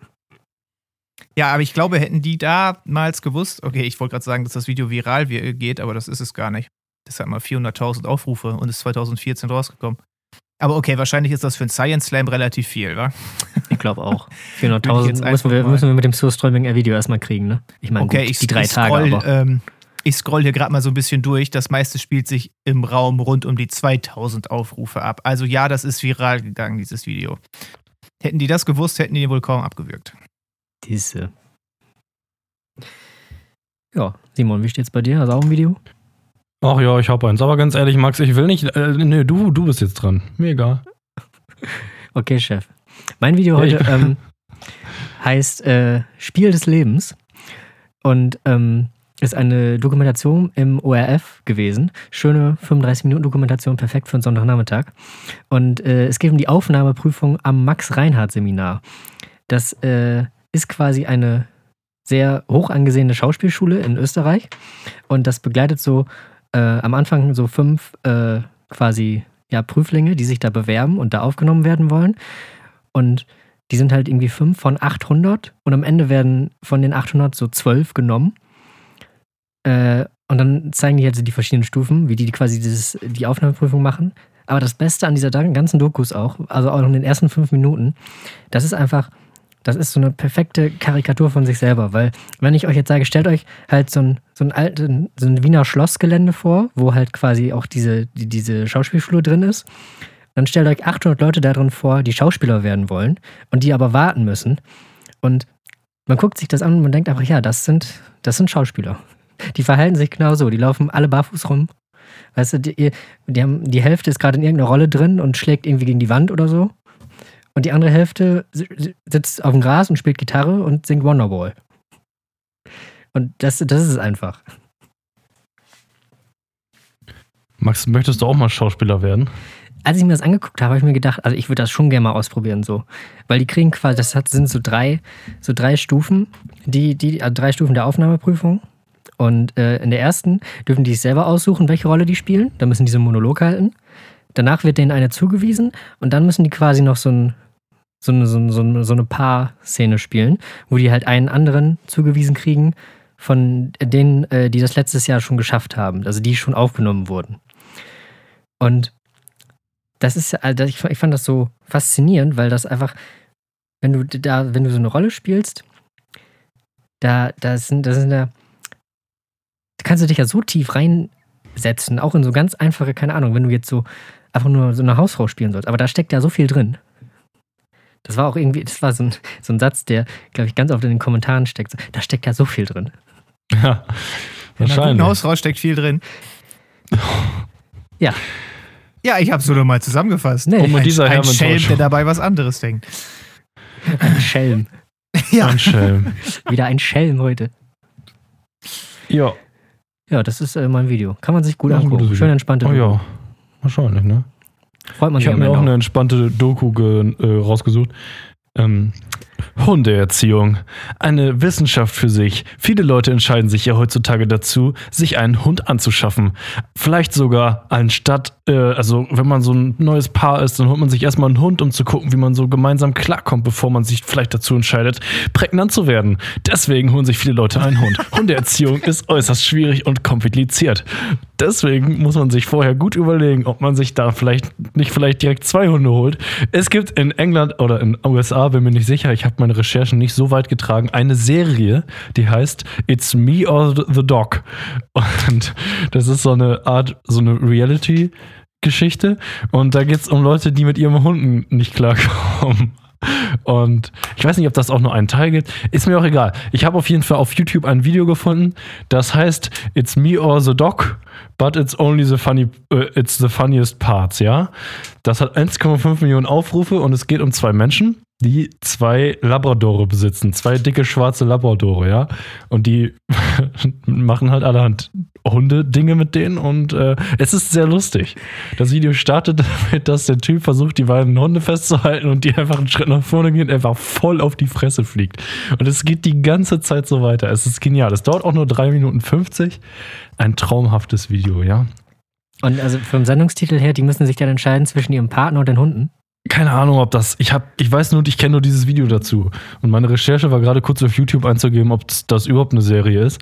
Ja, aber ich glaube, hätten die damals gewusst, okay, ich wollte gerade sagen, dass das Video viral wie- geht, aber das ist es gar nicht. Das hat mal 400.000 Aufrufe und ist 2014 rausgekommen. Aber okay, wahrscheinlich ist das für ein Science Slam relativ viel, wa? Ich glaube auch. Würde ich jetzt 400.000 müssen wir, müssen wir mit dem Source-Streaming ein Video erstmal kriegen, ne? Ich meine, Okay, gut, ich, die drei ich Tage, scroll, aber ähm, ich scroll hier gerade mal so ein bisschen durch. Das meiste spielt sich im Raum rund um die 2000 Aufrufe ab. Also ja, das ist viral gegangen, dieses Video. Hätten die das gewusst, hätten die wohl kaum abgewürgt. diese. Ja, Simon, wie steht's bei dir? Hast du auch ein Video? Ach ja, ich hab eins. Aber ganz ehrlich, Max, ich will nicht. Äh, nee, du, du bist jetzt dran. Mir egal. Okay, Chef. Mein Video heute ähm, heißt äh, Spiel des Lebens und ähm, ist eine Dokumentation im ORF gewesen. Schöne 35 Minuten Dokumentation, perfekt für einen Sonntagnachmittag. Und äh, es geht um die Aufnahmeprüfung am Max-Reinhardt-Seminar. Das äh, ist quasi eine sehr hoch angesehene Schauspielschule in Österreich und das begleitet so äh, am Anfang so fünf äh, quasi ja, Prüflinge, die sich da bewerben und da aufgenommen werden wollen. Und die sind halt irgendwie fünf von 800 und am Ende werden von den 800 so zwölf genommen. Äh, und dann zeigen die jetzt die verschiedenen Stufen, wie die quasi dieses, die Aufnahmeprüfung machen. Aber das Beste an dieser ganzen Dokus auch, also auch in den ersten fünf Minuten, das ist einfach, das ist so eine perfekte Karikatur von sich selber. Weil, wenn ich euch jetzt sage, stellt euch halt so ein, so ein alten, so ein Wiener Schlossgelände vor, wo halt quasi auch diese, die, diese Schauspielschule drin ist. Dann stellt euch 800 Leute da drin vor, die Schauspieler werden wollen und die aber warten müssen. Und man guckt sich das an und man denkt einfach, ja, das sind, das sind Schauspieler. Die verhalten sich genau so. Die laufen alle barfuß rum. Weißt du, die, die, haben, die Hälfte ist gerade in irgendeiner Rolle drin und schlägt irgendwie gegen die Wand oder so. Und die andere Hälfte si- sitzt auf dem Gras und spielt Gitarre und singt Wonderwall. Und das, das ist es einfach. Max, möchtest du auch mal Schauspieler werden? als ich mir das angeguckt habe, habe ich mir gedacht, also ich würde das schon gerne mal ausprobieren so. Weil die kriegen quasi, das hat, sind so drei, so drei Stufen, die, die, also drei Stufen der Aufnahmeprüfung. Und äh, in der ersten dürfen die sich selber aussuchen, welche Rolle die spielen. Da müssen die so einen Monolog halten. Danach wird denen eine zugewiesen und dann müssen die quasi noch so, ein, so eine, so, eine- so, eine, Paar-Szene spielen, wo die halt einen anderen zugewiesen kriegen von denen, äh, die das letztes Jahr schon geschafft haben, also die schon aufgenommen wurden. Und das ist ja, also ich, fand das so faszinierend, weil das einfach, wenn du da, wenn du so eine Rolle spielst, da, da sind, da sind da kannst du dich ja so tief reinsetzen, auch in so ganz einfache, keine Ahnung, wenn du jetzt so einfach nur so eine Hausfrau spielen sollst, aber da steckt ja so viel drin. Das war auch irgendwie, das war so ein, so ein Satz, der, glaube ich, ganz oft in den Kommentaren steckt. Da steckt ja so viel drin. Ja, In einer guten wahrscheinlich. Hausfrau steckt viel drin. Ja. Ja, ich hab's nur noch mal zusammengefasst. Nee. Um mit Ein, dieser ein Schelm, der dabei was anderes denkt. Ein Schelm. Ja. Ein Schelm. Wieder ein Schelm heute. Ja. Ja, das ist äh, mein Video. Kann man sich gut Ja, angucken. Schön entspannte Oh ja. Wahrscheinlich, ne? Freut man Ich sich habe am mir auch eine entspannte Doku ge, äh, rausgesucht. Ähm, Hundeerziehung. Eine Wissenschaft für sich. Viele Leute entscheiden sich ja heutzutage dazu, sich einen Hund anzuschaffen. Vielleicht sogar anstatt, äh, also wenn man so ein neues Paar ist, dann holt man sich erstmal einen Hund, um zu gucken, wie man so gemeinsam klarkommt, bevor man sich vielleicht dazu entscheidet, prägnant zu werden. Deswegen holen sich viele Leute einen Hund. Hundeerziehung ist äußerst schwierig und kompliziert. Deswegen muss man sich vorher gut überlegen, ob man sich da vielleicht nicht vielleicht direkt zwei Hunde holt. Es gibt in England oder in USA, bin mir nicht sicher, ich habe meine Recherchen nicht so weit getragen, eine Serie, die heißt It's Me or the Dog. Und das ist so eine Art, so eine Reality. Geschichte und da geht es um Leute, die mit ihren Hunden nicht klarkommen. Und ich weiß nicht, ob das auch nur einen Teil gibt. Ist mir auch egal. Ich habe auf jeden Fall auf YouTube ein Video gefunden, das heißt It's me or the dog, but it's only the funny, äh, it's the funniest parts, ja. Das hat 1,5 Millionen Aufrufe und es geht um zwei Menschen. Die zwei Labradore besitzen, zwei dicke schwarze Labradore, ja. Und die machen halt allerhand Hunde-Dinge mit denen und äh, es ist sehr lustig. Das Video startet damit, dass der Typ versucht, die beiden Hunde festzuhalten und die einfach einen Schritt nach vorne gehen, einfach voll auf die Fresse fliegt. Und es geht die ganze Zeit so weiter. Es ist genial. Es dauert auch nur 3 Minuten 50. Ein traumhaftes Video, ja. Und also vom Sendungstitel her, die müssen sich dann entscheiden zwischen ihrem Partner und den Hunden. Keine Ahnung, ob das. Ich habe, ich weiß nur, ich kenne nur dieses Video dazu. Und meine Recherche war gerade kurz auf YouTube einzugeben, ob das überhaupt eine Serie ist.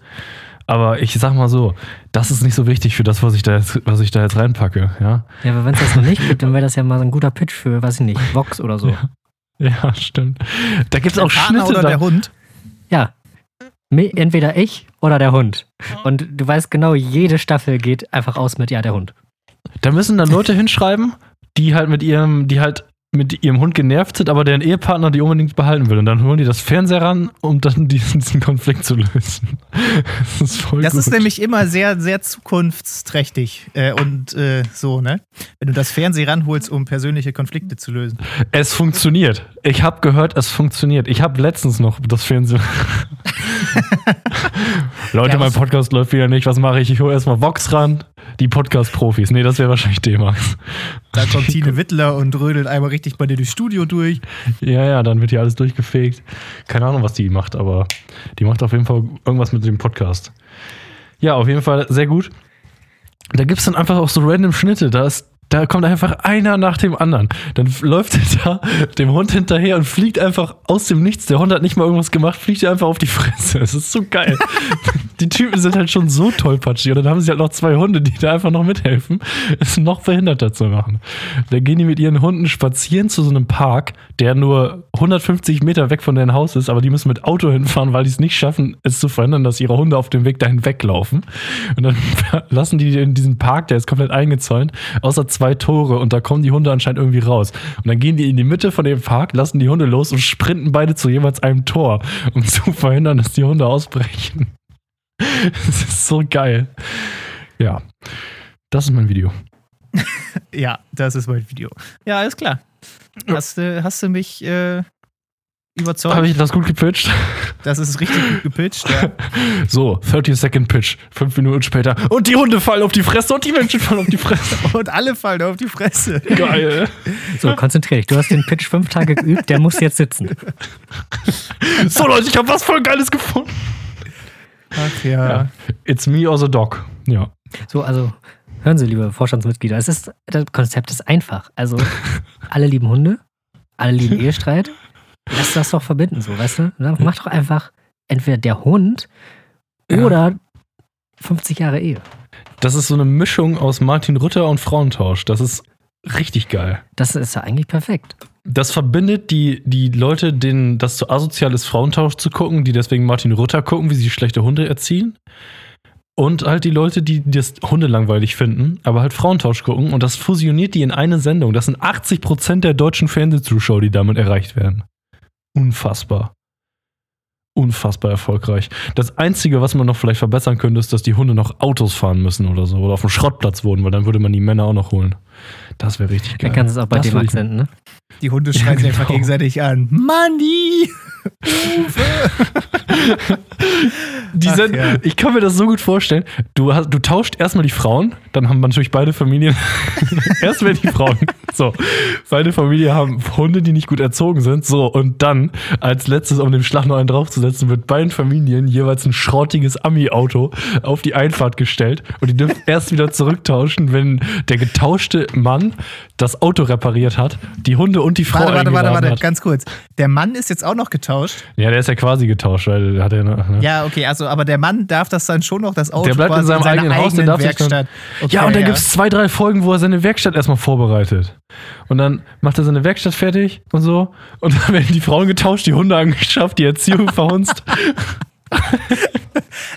Aber ich sag mal so, das ist nicht so wichtig für das, was ich da jetzt, was ich da jetzt reinpacke, ja. Ja, aber wenn es das noch nicht gibt, dann wäre das ja mal so ein guter Pitch für, weiß ich nicht, Vox oder so. Ja. Ja, stimmt. Da gibt es auch Partner Schnitte. oder da, der Hund? Ja. Entweder ich oder der Hund. Und du weißt genau, jede Staffel geht einfach aus mit ja, der Hund. da müssen dann Leute hinschreiben, die halt mit ihrem, die halt mit ihrem Hund genervt sind, aber deren Ehepartner die unbedingt behalten will. Und dann holen die das Fernseher ran, um dann diesen, diesen Konflikt zu lösen. Das ist voll Das gut. ist nämlich immer sehr, sehr zukunftsträchtig äh, und äh, so, ne? Wenn du das Fernsehen ranholst, um persönliche Konflikte zu lösen. Es funktioniert. Ich habe gehört, es funktioniert. Ich habe letztens noch das Fernsehen. Leute, Ja, mein Podcast läuft wieder nicht. Was mache ich? Ich hole erstmal Vox ran. Die Podcast-Profis. Nee, das wäre wahrscheinlich D-Max. Da kommt Tine Wittler und rödelt einmal richtig bei dir durchs Studio durch. Ja, ja, dann wird hier alles durchgefegt. Keine Ahnung, was die macht, aber die macht auf jeden Fall irgendwas mit dem Podcast. Ja, auf jeden Fall sehr gut. Da gibt es dann einfach auch so random Schnitte. Da, ist, da kommt einfach einer nach dem anderen. Dann läuft er da dem Hund hinterher und fliegt einfach aus dem Nichts. Der Hund hat nicht mal irgendwas gemacht, fliegt er einfach auf die Fresse. Das ist so geil. die Typen sind halt schon so tollpatschig. Und dann haben sie halt noch zwei Hunde, die da einfach noch mithelfen, es noch behinderter zu machen. Da gehen die mit ihren Hunden spazieren zu so einem Park, der nur 150 Meter weg von deren Haus ist, aber die müssen mit Auto hinfahren, weil die es nicht schaffen, es zu verhindern, dass ihre Hunde auf dem Weg dahin weglaufen. Und dann lassen die in diesen Park, der ist komplett eingezäunt, außer zwei Tore und da kommen die Hunde anscheinend irgendwie raus. Und dann gehen die in die Mitte von dem Park, lassen die Hunde los und sprinten beide zu jeweils einem Tor, um zu verhindern, dass die Hunde ausbrechen. Das ist so geil. Ja, das ist mein Video. Ja, das ist mein Video. Ja, alles klar. Hast, du- hast du mich äh, überzeugt? Habe ich das gut gepitcht? das ist richtig gut gepitcht. Ja. So, 30 Second Pitch. Fünf Minuten später. Und die Hunde fallen auf die Fresse und die Menschen fallen auf die Fresse. Und alle fallen auf die Fresse. Geil. So, konzentrier dich. Du hast den Pitch fünf Tage geübt, der muss jetzt sitzen. So, Leute, ich habe was voll Geiles gefunden. Ach ja. Ja. It's me or the dog. Ja. So, also hören Sie, liebe Vorstandsmitglieder, es ist, das Konzept ist einfach. Also, alle lieben Hunde, alle lieben Ehestreit. Lass das doch verbinden, so, weißt du? Dann mach doch einfach entweder der Hund Ja. oder 50 Jahre Ehe. Das ist so eine Mischung aus Martin Rütter und Frauentausch. Das ist richtig geil. Das ist ja eigentlich perfekt. Das verbindet die, die Leute, denen das zu asozial ist, Frauentausch zu gucken, die deswegen Martin Rütter gucken, wie sie schlechte Hunde erziehen. Und halt die Leute, die das Hunde langweilig finden, aber halt Frauentausch gucken. Und das fusioniert die in eine Sendung. Das sind 80% der deutschen Fernsehzuschauer, die damit erreicht werden. Unfassbar. Unfassbar erfolgreich. Das Einzige, was man noch vielleicht verbessern könnte, ist, dass die Hunde noch Autos fahren müssen oder so. Oder auf dem Schrottplatz wohnen, weil dann würde man die Männer auch noch holen. Das wäre richtig geil. Dann kannst du es auch bei Das dem senden, ne? Die Hunde schreien sich einfach genau. gegenseitig an. Manni! Die Ach, sind, ja. Ich kann mir das so gut vorstellen. Du, hast, du tauscht erstmal die Frauen, dann haben natürlich beide Familien. Erstmal die Frauen. So. Beide Familien haben Hunde, die nicht gut erzogen sind. So. Und dann, als letztes, um dem Schlag noch einen draufzusetzen, wird beiden Familien jeweils ein schrottiges Ami-Auto auf die Einfahrt gestellt. Und die dürfen erst wieder zurücktauschen, wenn der getauschte Mann das Auto repariert hat, die Hunde und die Frau Warte, warte, warte, warte, hat. ganz kurz. Der Mann ist jetzt auch noch getauscht. Ja, der ist ja quasi getauscht, weil der hat ja. Ne? Ja, okay, also, aber der Mann darf das dann schon noch, das Auto Der bleibt in seinem seiner eigenen Haus, der darf sich dann- Werkstatt. Okay, ja, und dann gibt es zwei, drei Folgen, wo er seine Werkstatt erstmal vorbereitet. Und dann macht er seine Werkstatt fertig und so. Und dann werden die Frauen getauscht, die Hunde angeschafft, die Erziehung verhunzt.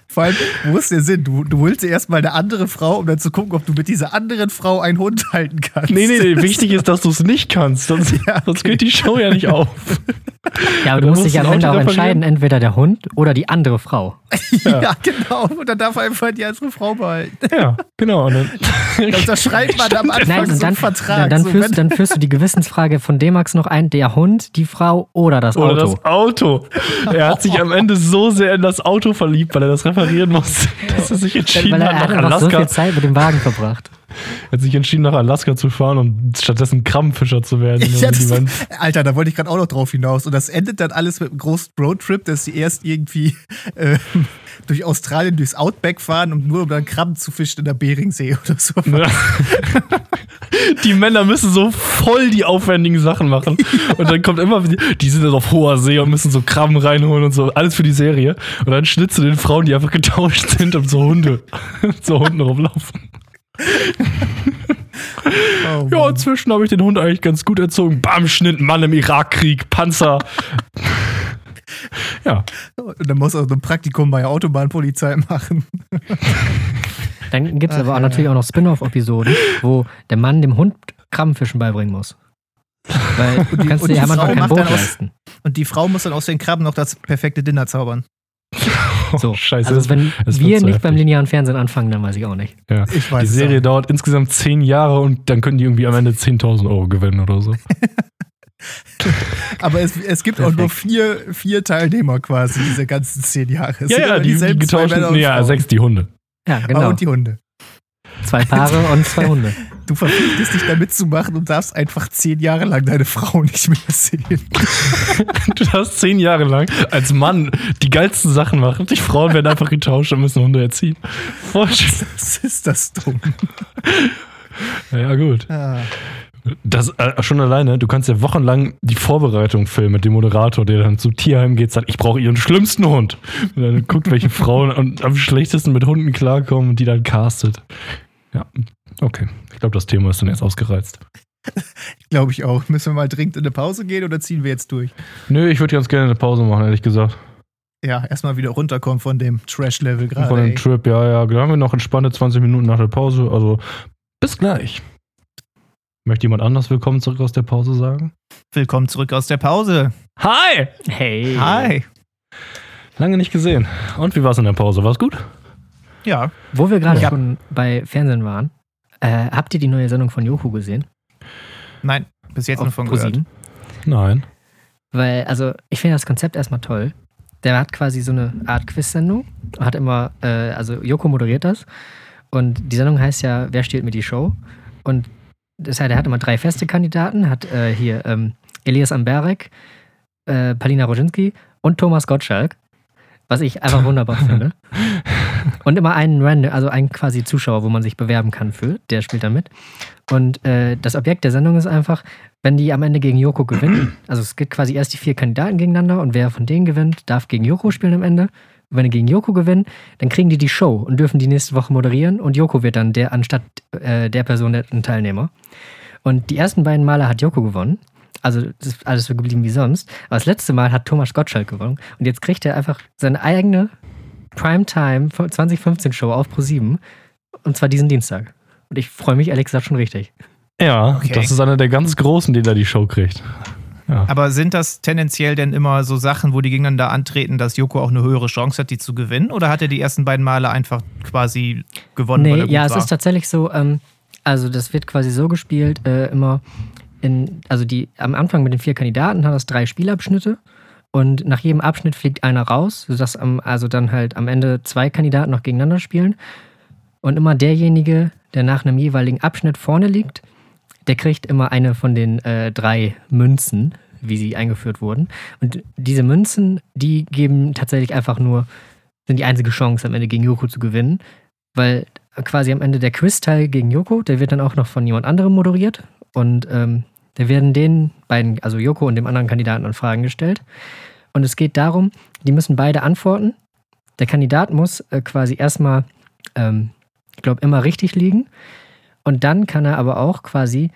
Vor allem, wo ist der Sinn? Du, du holst dir erstmal eine andere Frau, um dann zu gucken, ob du mit dieser anderen Frau einen Hund halten kannst. Nee, nee, nee, wichtig ist, dass du es nicht kannst. Sonst, Ja, okay. sonst geht die Show ja nicht auf. Ja, aber Und du musst dich musst am Ende auch entscheiden, entweder der Hund oder die andere Frau. Ja, genau. Und dann darf er einfach die andere Frau behalten. Ja, genau. Und dann, Da unterschreibt man am Anfang Nein, so und dann, einen Vertrag. dann, dann, so, führst, dann führst du die Gewissensfrage von D-Max noch ein, der Hund, die Frau oder das oder Auto. das Auto. Er hat sich am Ende so sehr in das Auto verliebt, weil er das reparieren muss, dass er sich entschieden Weil er hat, hat nach einfach so Alaska, viel Zeit mit dem Wagen verbracht. Er hat sich entschieden, nach Alaska zu fahren und stattdessen Krabbenfischer zu werden. Beiden- Alter, da wollte ich gerade auch noch drauf hinaus. Und das endet dann alles mit einem großen Roadtrip, dass sie erst irgendwie ähm, durch Australien durchs Outback fahren, um nur um dann Krabben zu fischen in der Beringsee oder so. Ja. Die Männer müssen so voll die aufwendigen Sachen machen. Und dann kommt immer, die sind dann auf hoher See und müssen so Krabben reinholen und so. Alles für die Serie. Und dann schnitzt du den Frauen, die einfach getauscht sind und so Hunde, so Hunden rumlaufen. Oh, Ja, inzwischen habe ich den Hund eigentlich ganz gut erzogen. Bam, Schnitt, Mann im Irakkrieg, Panzer. ja, Und dann muss er so ein Praktikum bei der Autobahnpolizei machen. Dann gibt es aber auch ja. natürlich auch noch Spin-off-Episoden, wo der Mann dem Hund Krabbenfischen beibringen muss. Weil du kannst und dir die Anfang Frau kein macht Boot leisten. Und die Frau muss dann aus den Krabben noch das perfekte Dinner zaubern. So. Scheiße. Also wenn wir so nicht beim heftig. linearen Fernsehen anfangen, dann weiß ich auch nicht. ja. Ich weiß Die Serie dauert insgesamt zehn Jahre und dann können die irgendwie am Ende 10.000 Euro gewinnen oder so. Aber es, es gibt auch nur vier, vier Teilnehmer quasi, diese ganzen zehn Jahre. Es ja, ja, die, die getauschten, nee, ja, sechs die Hunde. Ja, Ah, genau. Und die Hunde. Zwei Paare und zwei Hunde. Du verpflichtest dich da mitzumachen und darfst einfach zehn Jahre lang deine Frau nicht mehr sehen. Du darfst zehn Jahre lang als Mann die geilsten Sachen machen. Die Frauen werden einfach getauscht und müssen Hunde erziehen. Voll schön. Was ist das dumm? Ja, gut. Ah. Das äh, schon alleine, du kannst ja wochenlang die Vorbereitung filmen mit dem Moderator, der dann zu Tierheim geht und sagt, ich brauche ihren schlimmsten Hund. Und dann guckt, welche Frauen und am schlechtesten mit Hunden klarkommen und die dann castet. Ja, okay. Ich glaube, das Thema ist dann jetzt ausgereizt. Glaube ich auch. Müssen wir mal dringend in eine Pause gehen oder ziehen wir jetzt durch? Nö, ich würde ganz gerne eine Pause machen, ehrlich gesagt. Ja, erstmal wieder runterkommen von dem Trash-Level gerade. Von dem ey. Trip, ja, ja. Da haben wir noch entspannte 20 Minuten nach der Pause. Also, bis gleich. Möchte jemand anders willkommen zurück aus der Pause sagen? Willkommen zurück aus der Pause. Hi! Hey. Hi. Lange nicht gesehen. Und wie war es in der Pause? War es gut? Ja, Wo wir gerade Ja. schon bei Fernsehen waren, äh, habt ihr die neue Sendung von Yoko gesehen? nein, bis jetzt nur Auf von gehört. ProSieben? Nein. Weil, also, ich finde das Konzept erstmal toll. Der hat quasi so eine Art Quiz-Sendung. Hat immer, äh, also Joko moderiert das. Und die Sendung heißt ja Wer stiehlt mir die Show? Und das heißt, er hat immer drei feste Kandidaten. Hat äh, hier ähm, Elias Amberek, äh, Palina Roginski und Thomas Gottschalk. Was ich einfach wunderbar finde. Und immer einen Random, also einen quasi Zuschauer, wo man sich bewerben kann für. Der spielt da mit. Und äh, das Objekt der Sendung ist einfach, wenn die am Ende gegen Joko gewinnen, also es gibt quasi erst die vier Kandidaten gegeneinander und wer von denen gewinnt, darf gegen Joko spielen am Ende. Und wenn die gegen Joko gewinnen, dann kriegen die die Show und dürfen die nächste Woche moderieren und Joko wird dann der anstatt äh, der Person der ein Teilnehmer. Und die ersten beiden Male hat Joko gewonnen. Also das ist alles so geblieben wie sonst. Aber das letzte Mal hat Thomas Gottschalk gewonnen. Und jetzt kriegt er einfach seine eigene Primetime 2015 Show auf Pro7. Und zwar diesen Dienstag. Und ich freue mich ehrlich gesagt schon richtig. Ja, Okay. das ist einer der ganz Großen, die da die Show kriegt. Aber sind das tendenziell denn immer so Sachen, wo die gegeneinander antreten, dass Joko auch eine höhere Chance hat, die zu gewinnen? Oder hat er die ersten beiden Male einfach quasi gewonnen? weil Nee, er gut ja, es war? ist tatsächlich so, ähm, also das wird quasi so gespielt, äh, immer in, also die, am Anfang mit den vier Kandidaten hat das drei Spielabschnitte und nach jedem Abschnitt fliegt einer raus, sodass am, also dann halt am Ende zwei Kandidaten noch gegeneinander spielen. Und immer derjenige, der nach einem jeweiligen Abschnitt vorne liegt, der kriegt immer eine von den äh, drei Münzen, wie sie eingeführt wurden. Und diese Münzen, die geben tatsächlich einfach nur, sind die einzige Chance, am Ende gegen Joko zu gewinnen. Weil quasi am Ende der Quiz-Teil gegen Joko, der wird dann auch noch von jemand anderem moderiert. Und ähm, da werden den beiden, also Joko und dem anderen Kandidaten, dann Fragen gestellt. Und es geht darum, die müssen beide antworten. Der Kandidat muss äh, quasi erstmal, ähm, ich glaube, immer richtig liegen. Und dann kann er aber auch quasi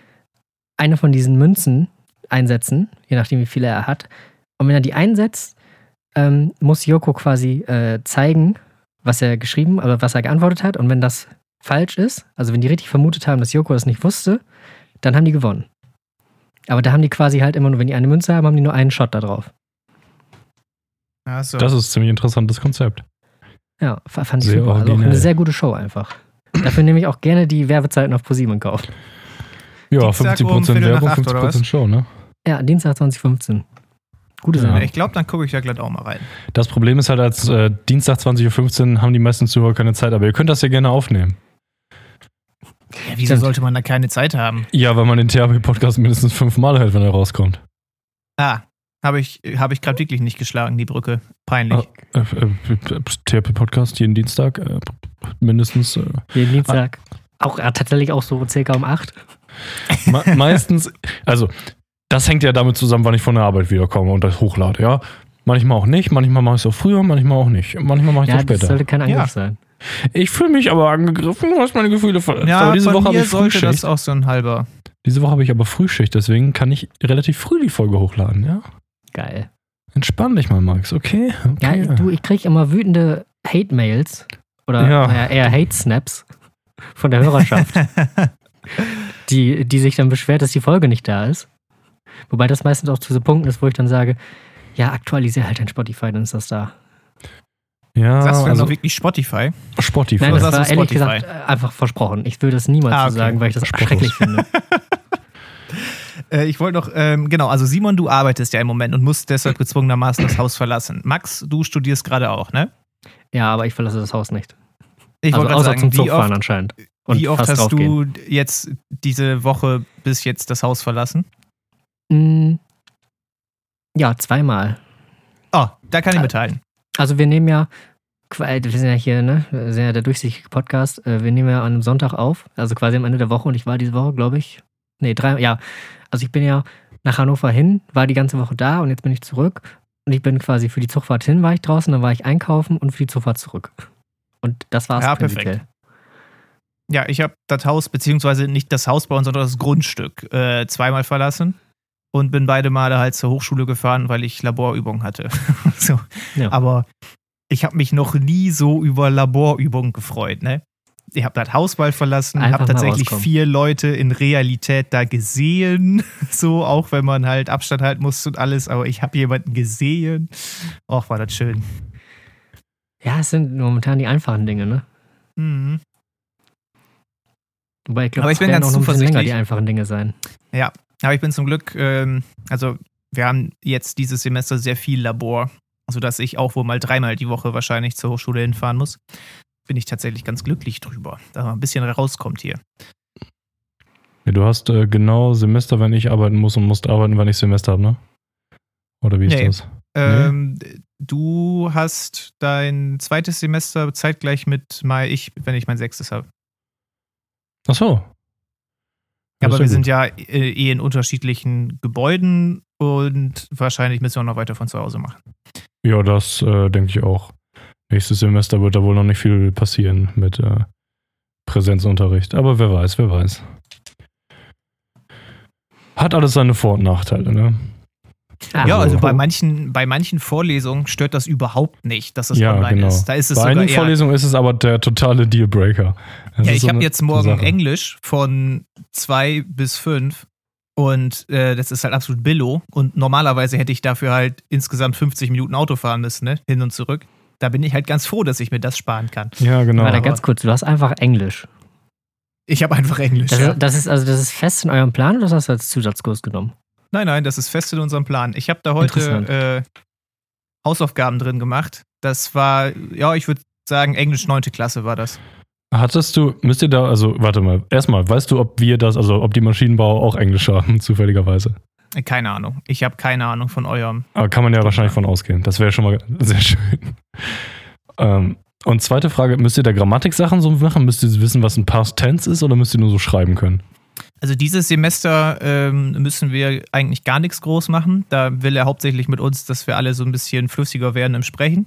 eine von diesen Münzen einsetzen, je nachdem, wie viele er hat. Und wenn er die einsetzt, ähm, muss Joko quasi äh, zeigen, was er geschrieben oder was er geantwortet hat. Und wenn das falsch ist, also wenn die richtig vermutet haben, dass Joko das nicht wusste, dann haben die gewonnen. Aber da haben die quasi halt immer nur, wenn die eine Münze haben, haben die nur einen Shot da drauf. Achso. Das ist ein ziemlich interessantes Konzept. Ja, fand ich Sehr super. Also eine sehr gute Show einfach. Dafür nehme ich auch gerne die Werbezeiten auf ProSieben in Kauf. Ja, Dienstag 50% um Werbung, acht, oder 50% Show, ne? Ja, Dienstag 2015. Gute Ja. Sendung. Ich glaube, dann gucke ich da gleich auch mal rein. Das Problem ist halt, als äh, Dienstag 20.15 Uhr haben die meisten Zuhörer keine Zeit, aber ihr könnt das ja gerne aufnehmen. Ja, wieso sollte man da keine Zeit haben? Ja, weil man den THP-Podcast mindestens fünfmal hört, wenn er rauskommt. Ah, habe ich, hab ich gerade wirklich nicht geschlagen, die Brücke. Peinlich. Äh, äh, THP-Podcast jeden Dienstag äh, mindestens. Äh, Jeden Dienstag. Auch ja, tatsächlich auch so circa um 8. me meistens, also das hängt ja damit zusammen, wann ich von der Arbeit wiederkomme und das hochlade, ja. Manchmal auch nicht, manchmal mache ich es auch früher, manchmal auch nicht. Manchmal mache ich es Ja, auch das später. sollte kein Angriff Ja. sein. Ich fühle mich aber angegriffen, du hast meine Gefühle verletzt. Ja, aber diese von Woche habe ich sollte das Frühschicht. auch so ein halber. Diese Woche habe ich aber Frühschicht, deswegen kann ich relativ früh die Folge hochladen, ja. Geil. Entspann dich mal, Max, okay? Ja, okay. du, ich kriege immer wütende Hate-Mails oder Ja. naja, eher Hate-Snaps von der Hörerschaft, die, die sich dann beschwert, dass die Folge nicht da ist. Wobei das meistens auch zu so Punkten ist, wo ich dann sage, ja, aktualisiere halt dein Spotify, dann ist das da. Ja, Sagst du also wirklich Spotify? Spotify. Nein, das war du ehrlich Spotify? gesagt einfach versprochen. Ich will das niemals Ah, so okay. sagen, weil ich das schrecklich finde. Äh, ich wollte noch, ähm, genau, also Simon, du arbeitest ja im Moment und musst deshalb gezwungenermaßen das Haus verlassen. Max, du studierst gerade auch, ne? Ja, aber ich verlasse das Haus nicht. Ich also wollte außer gerade zum sagen, wie Zugfahren oft, anscheinend. Und wie oft hast draufgehen. du jetzt diese Woche bis jetzt das Haus verlassen? Mm, Ja, zweimal. Oh, da kann ich Äh, mitteilen. Also wir nehmen ja, wir sind ja hier, ne, wir sind ja der durchsichtige Podcast, äh, wir nehmen ja an einem Sonntag auf, also quasi am Ende der Woche und ich war diese Woche, glaube ich, nee, drei, ja, also ich bin ja nach Hannover hin, war die ganze Woche da und jetzt bin ich zurück und ich bin quasi für die Zugfahrt hin war ich draußen, dann war ich einkaufen und für die Zugfahrt zurück. Und das war's Ja, prinzipiell. Ja, ich habe das Haus, beziehungsweise nicht das Haus bei uns, sondern das Grundstück äh, zweimal verlassen und bin beide Male halt zur Hochschule gefahren, weil ich Laborübungen hatte. so. Ja. Aber ich habe mich noch nie so über Laborübungen gefreut, ne? Ich habe das Haus mal verlassen, habe tatsächlich vier Leute in Realität da gesehen, so auch wenn man halt Abstand halten muss und alles, aber ich habe jemanden gesehen. Och, war das schön. Ja, es sind momentan die einfachen Dinge, ne? Mhm. Wobei ich glaube, Aber ich es bin werden ganz auch noch ein bisschen länger zuversichtlich. die einfachen Dinge sein. Aber ich bin zum Glück, ähm, also wir haben jetzt dieses Semester sehr viel Labor, sodass ich auch wohl mal dreimal die Woche wahrscheinlich zur Hochschule hinfahren muss. Bin ich tatsächlich ganz glücklich drüber, dass man ein bisschen rauskommt hier. Ja, du hast äh, genau Semester, wenn ich arbeiten muss und musst arbeiten, wenn ich Semester habe, ne? Oder wie ist Nee. das? Ähm, du hast dein zweites Semester zeitgleich mit Mai, ich, wenn ich mein sechstes habe. Ach so. Ja, Aber wir sind ja äh, eh in unterschiedlichen Gebäuden und wahrscheinlich müssen wir noch weiter von zu Hause machen. Ja, das äh, denke ich auch. Nächstes Semester wird da wohl noch nicht viel passieren mit äh, Präsenzunterricht. Aber wer weiß, wer weiß. Hat alles seine Vor- und Nachteile, ne? Ja, also so. bei manchen, bei manchen Vorlesungen stört das überhaupt nicht, dass es Ja, online genau. ist. Da ist es Bei sogar einigen eher Vorlesungen ist es aber der totale Dealbreaker. Das Ja, ich so habe jetzt morgen Sache. Englisch von zwei bis fünf und äh, das ist halt absolut billo. Und normalerweise hätte ich dafür halt insgesamt 50 Minuten Auto fahren müssen, ne? hin und zurück. Da bin ich halt ganz froh, dass ich mir das sparen kann. Ja, genau. Warte, aber- ganz kurz, du hast einfach Englisch. Ich habe einfach Englisch. Das, ja. ist, das ist also das ist fest in eurem Plan oder das hast du als Zusatzkurs genommen? Nein, nein, das ist fest in unserem Plan. Ich habe da heute äh, Hausaufgaben drin gemacht. Das war, ja, ich würde sagen, Englisch 9. Klasse war das. Hattest du, müsst ihr da, also warte mal, erstmal, weißt du, ob wir das, also ob die Maschinenbauer auch Englisch haben, zufälligerweise? Keine Ahnung. Ich habe keine Ahnung von eurem. Aber kann man ja wahrscheinlich von ausgehen. Das wäre schon mal sehr schön. Ähm, und zweite Frage, müsst ihr da Grammatiksachen so machen? Müsst ihr wissen, was ein Past Tense ist oder müsst ihr nur so schreiben können? Also dieses Semester ähm, müssen wir eigentlich gar nichts groß machen. Da will er hauptsächlich mit uns, dass wir alle so ein bisschen flüssiger werden im Sprechen.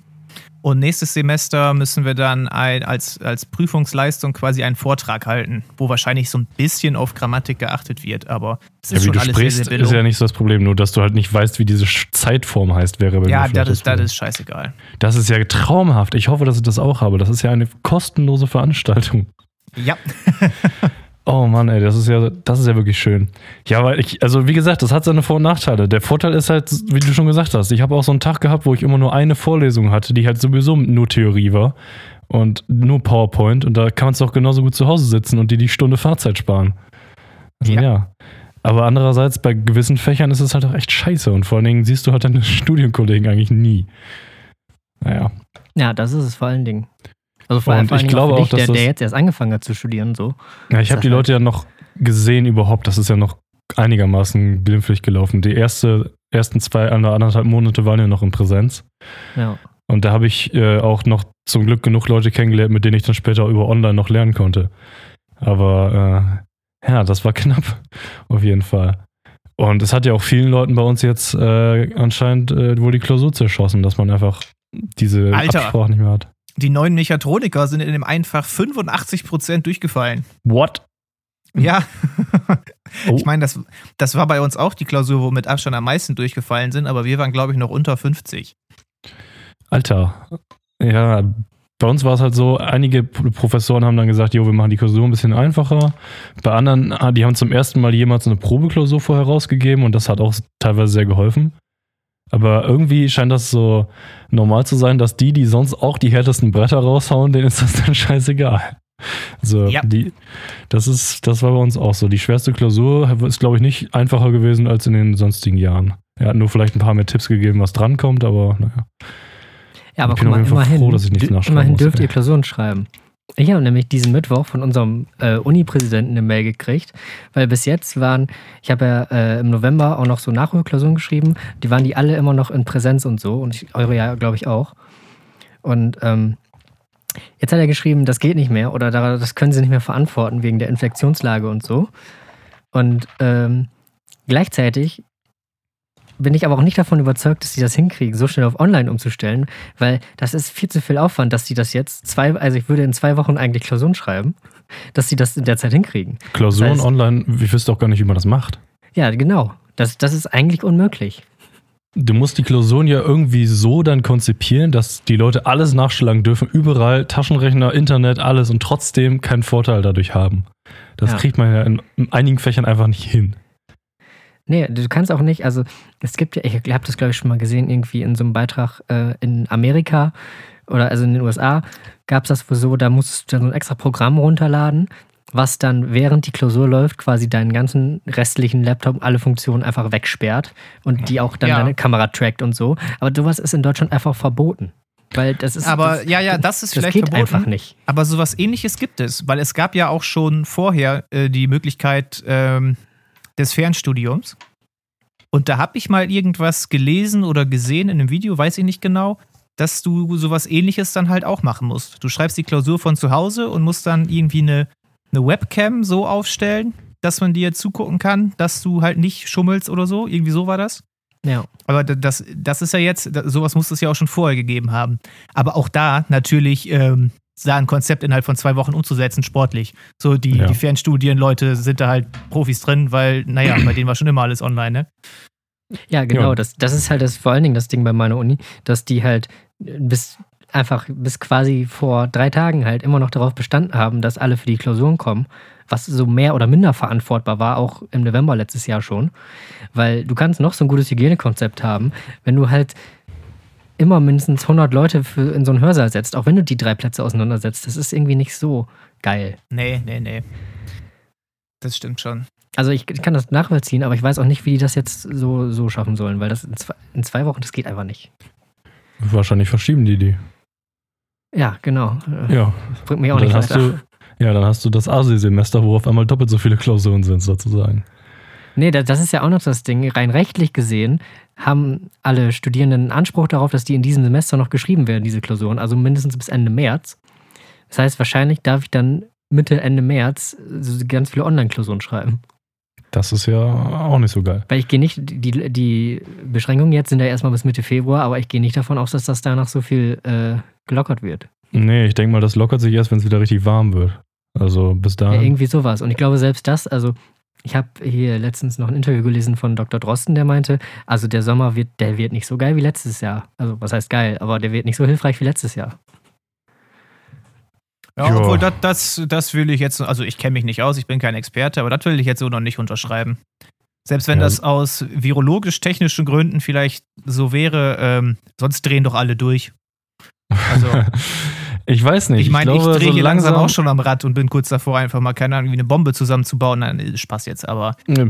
Und nächstes Semester müssen wir dann ein, als, als Prüfungsleistung quasi einen Vortrag halten, wo wahrscheinlich so ein bisschen auf Grammatik geachtet wird. Aber es Ja, ist wie schon du alles sprichst, sehr, sehr ist ja nicht so das Problem, nur dass du halt nicht weißt, wie diese Zeitform heißt, wäre bei Ja, das ist, das ist scheißegal. Das ist ja traumhaft. Ich hoffe, dass ich das auch habe. Das ist ja eine kostenlose Veranstaltung. Ja. Oh Mann, ey, das ist ja, das ist ja wirklich schön. Ja, weil ich, also wie gesagt, das hat seine Vor- und Nachteile. Der Vorteil ist halt, wie du schon gesagt hast, ich habe auch so einen Tag gehabt, wo ich immer nur eine Vorlesung hatte, die halt sowieso nur Theorie war und nur PowerPoint und da kann man es doch genauso gut zu Hause sitzen und dir die Stunde Fahrzeit sparen. Also, ja. Ja. Aber andererseits, bei gewissen Fächern ist es halt auch echt scheiße und vor allen Dingen siehst du halt deine Studienkollegen eigentlich nie. Naja. Ja, das ist es vor allen Dingen. Also vor, Und allem- vor ich glaube auch dich, der, der jetzt erst angefangen hat zu studieren, so. Ja, ich habe die ist Leute ja noch gesehen überhaupt. Das ist ja noch einigermaßen glimpflich gelaufen. Die erste, ersten zwei, anderthalb Monate waren ja noch in Präsenz. Ja. Und da habe ich äh, auch noch zum Glück genug Leute kennengelernt, mit denen ich dann später über online noch lernen konnte. Aber äh, ja, das war knapp, auf jeden Fall. Und es hat ja auch vielen Leuten bei uns jetzt äh, anscheinend äh, wohl die Klausur zerschossen, dass man einfach diese Alter. Absprache nicht mehr hat. Die neuen Mechatroniker sind in dem Einfach 85% durchgefallen. What? Ja. Oh. Ich meine, das, das war bei uns auch die Klausur, wo mit Abstand am meisten durchgefallen sind, aber wir waren, glaube ich, noch unter 50. Alter. Ja, bei uns war es halt so, einige Professoren haben dann gesagt, jo, wir machen die Klausur ein bisschen einfacher. Bei anderen, ah, die haben zum ersten Mal jemals eine Probeklausur vorher rausgegeben und das hat auch teilweise sehr geholfen. Aber irgendwie scheint das so normal zu sein, dass die, die sonst auch die härtesten Bretter raushauen, denen ist das dann scheißegal. So, Ja. die, das ist, das war bei uns auch so. Die schwerste Klausur ist, glaube ich, nicht einfacher gewesen als in den sonstigen Jahren. Er hat nur vielleicht ein paar mehr Tipps gegeben, was drankommt, aber naja. Ja, aber Ich bin guck mal, immerhin, froh, dass ich nichts nachschreiben immerhin muss, dürft ey. ihr Klausuren schreiben. Ich habe nämlich diesen Mittwoch von unserem äh, Uni-Präsidenten eine Mail gekriegt, weil bis jetzt waren, ich habe ja äh, im November auch noch so Nachholklausuren geschrieben, die waren die alle immer noch in Präsenz und so und ich, eure ja, glaube ich, auch. Und ähm, jetzt hat er geschrieben, das geht nicht mehr oder da- das können sie nicht mehr verantworten wegen der Infektionslage und so. Und ähm, gleichzeitig bin ich aber auch nicht davon überzeugt, dass sie das hinkriegen, so schnell auf online umzustellen, weil das ist viel zu viel Aufwand, dass sie das jetzt zwei, also ich würde in zwei Wochen eigentlich Klausuren schreiben, dass sie das in der Zeit hinkriegen. Klausuren Das heißt- online, ich wüsste auch gar nicht, wie man das macht. Ja, genau. Das, das ist eigentlich unmöglich. Du musst die Klausuren ja irgendwie so dann konzipieren, dass die Leute alles nachschlagen dürfen, überall, Taschenrechner, Internet, alles und trotzdem keinen Vorteil dadurch haben. Das Ja. kriegt man ja in, in einigen Fächern einfach nicht hin. Nee, du kannst auch nicht, also es gibt ja, ich habe das glaube ich schon mal gesehen, irgendwie in so einem Beitrag äh, in Amerika oder also in den USA gab es das wohl so, da musst du dann so ein extra Programm runterladen, was dann während die Klausur läuft quasi deinen ganzen restlichen Laptop alle Funktionen einfach wegsperrt und die auch dann Ja. deine Kamera trackt und so. Aber sowas ist in Deutschland einfach verboten. Weil das ist. Aber das, ja, ja, das ist das vielleicht geht verboten. einfach nicht. Aber sowas ähnliches gibt es, weil es gab ja auch schon vorher äh, die Möglichkeit ähm, des Fernstudiums. Und da habe ich mal irgendwas gelesen oder gesehen in einem Video, weiß ich nicht genau, dass du sowas ähnliches dann halt auch machen musst. Du schreibst die Klausur von zu Hause und musst dann irgendwie eine, eine Webcam so aufstellen, dass man dir zugucken kann, dass du halt nicht schummelst oder so. Irgendwie so war das. Ja. Aber das, das ist ja jetzt, sowas muss es ja auch schon vorher gegeben haben. Aber auch da natürlich ähm, da ein Konzept innerhalb von zwei Wochen umzusetzen, sportlich. So die, Ja. die Fernstudienleute sind da halt Profis drin, weil, naja, bei denen war schon immer alles online, ne? Ja, genau. Ja. Das, das ist halt das, vor allen Dingen das Ding bei meiner Uni, dass die halt bis einfach bis quasi vor drei Tagen halt immer noch darauf bestanden haben, dass alle für die Klausuren kommen, was so mehr oder minder verantwortbar war, auch im November letztes Jahr schon. Weil du kannst noch so ein gutes Hygienekonzept haben, wenn du halt immer mindestens 100 Leute für, in so einen Hörsaal setzt, auch wenn du die drei Plätze auseinandersetzt. Das ist irgendwie nicht so geil. Nee, nee, nee. Das stimmt schon. Also ich, ich kann das nachvollziehen, aber ich weiß auch nicht, wie die das jetzt so, so schaffen sollen, weil das in zwei, in zwei Wochen, das geht einfach nicht. Wahrscheinlich verschieben die die. Ja, genau. Ja. Das bringt mich auch nicht dann hast weiter. du, ja, dann hast du das ASI-Semester, wo auf einmal doppelt so viele Klausuren sind, sozusagen. Nee, da- das ist ja auch noch das Ding. Rein rechtlich gesehen haben alle Studierenden Anspruch darauf, dass die in diesem Semester noch geschrieben werden, diese Klausuren, also mindestens bis Ende März. Das heißt, wahrscheinlich darf ich dann Mitte, Ende März ganz viele Online-Klausuren schreiben. Das ist ja auch nicht so geil. Weil ich gehe nicht, die, die Beschränkungen jetzt sind ja erstmal bis Mitte Februar, aber ich gehe nicht davon aus, dass das danach so viel äh, gelockert wird. Nee, ich denke mal, das lockert sich erst, wenn es wieder richtig warm wird. Also bis Ja, dahin. irgendwie sowas. Und ich glaube, selbst das, also ich habe hier letztens noch ein Interview gelesen von Dr. Drosten, der meinte, also der Sommer wird, der wird nicht so geil wie letztes Jahr. Also was heißt geil, aber der wird nicht so hilfreich wie letztes Jahr. Ja, obwohl das, das, das will ich jetzt, also ich kenne mich nicht aus, ich bin kein Experte, aber das will ich jetzt so noch nicht unterschreiben. Selbst wenn Ja. das aus virologisch-technischen Gründen vielleicht so wäre, ähm, sonst drehen doch alle durch. Also, ich weiß nicht. ich meine, ich, glaube, drehe so hier langsam langsam auch schon am Rad und bin kurz davor, einfach mal, keine Ahnung, wie eine Bombe zusammenzubauen. Nein, Spaß jetzt, aber Äh,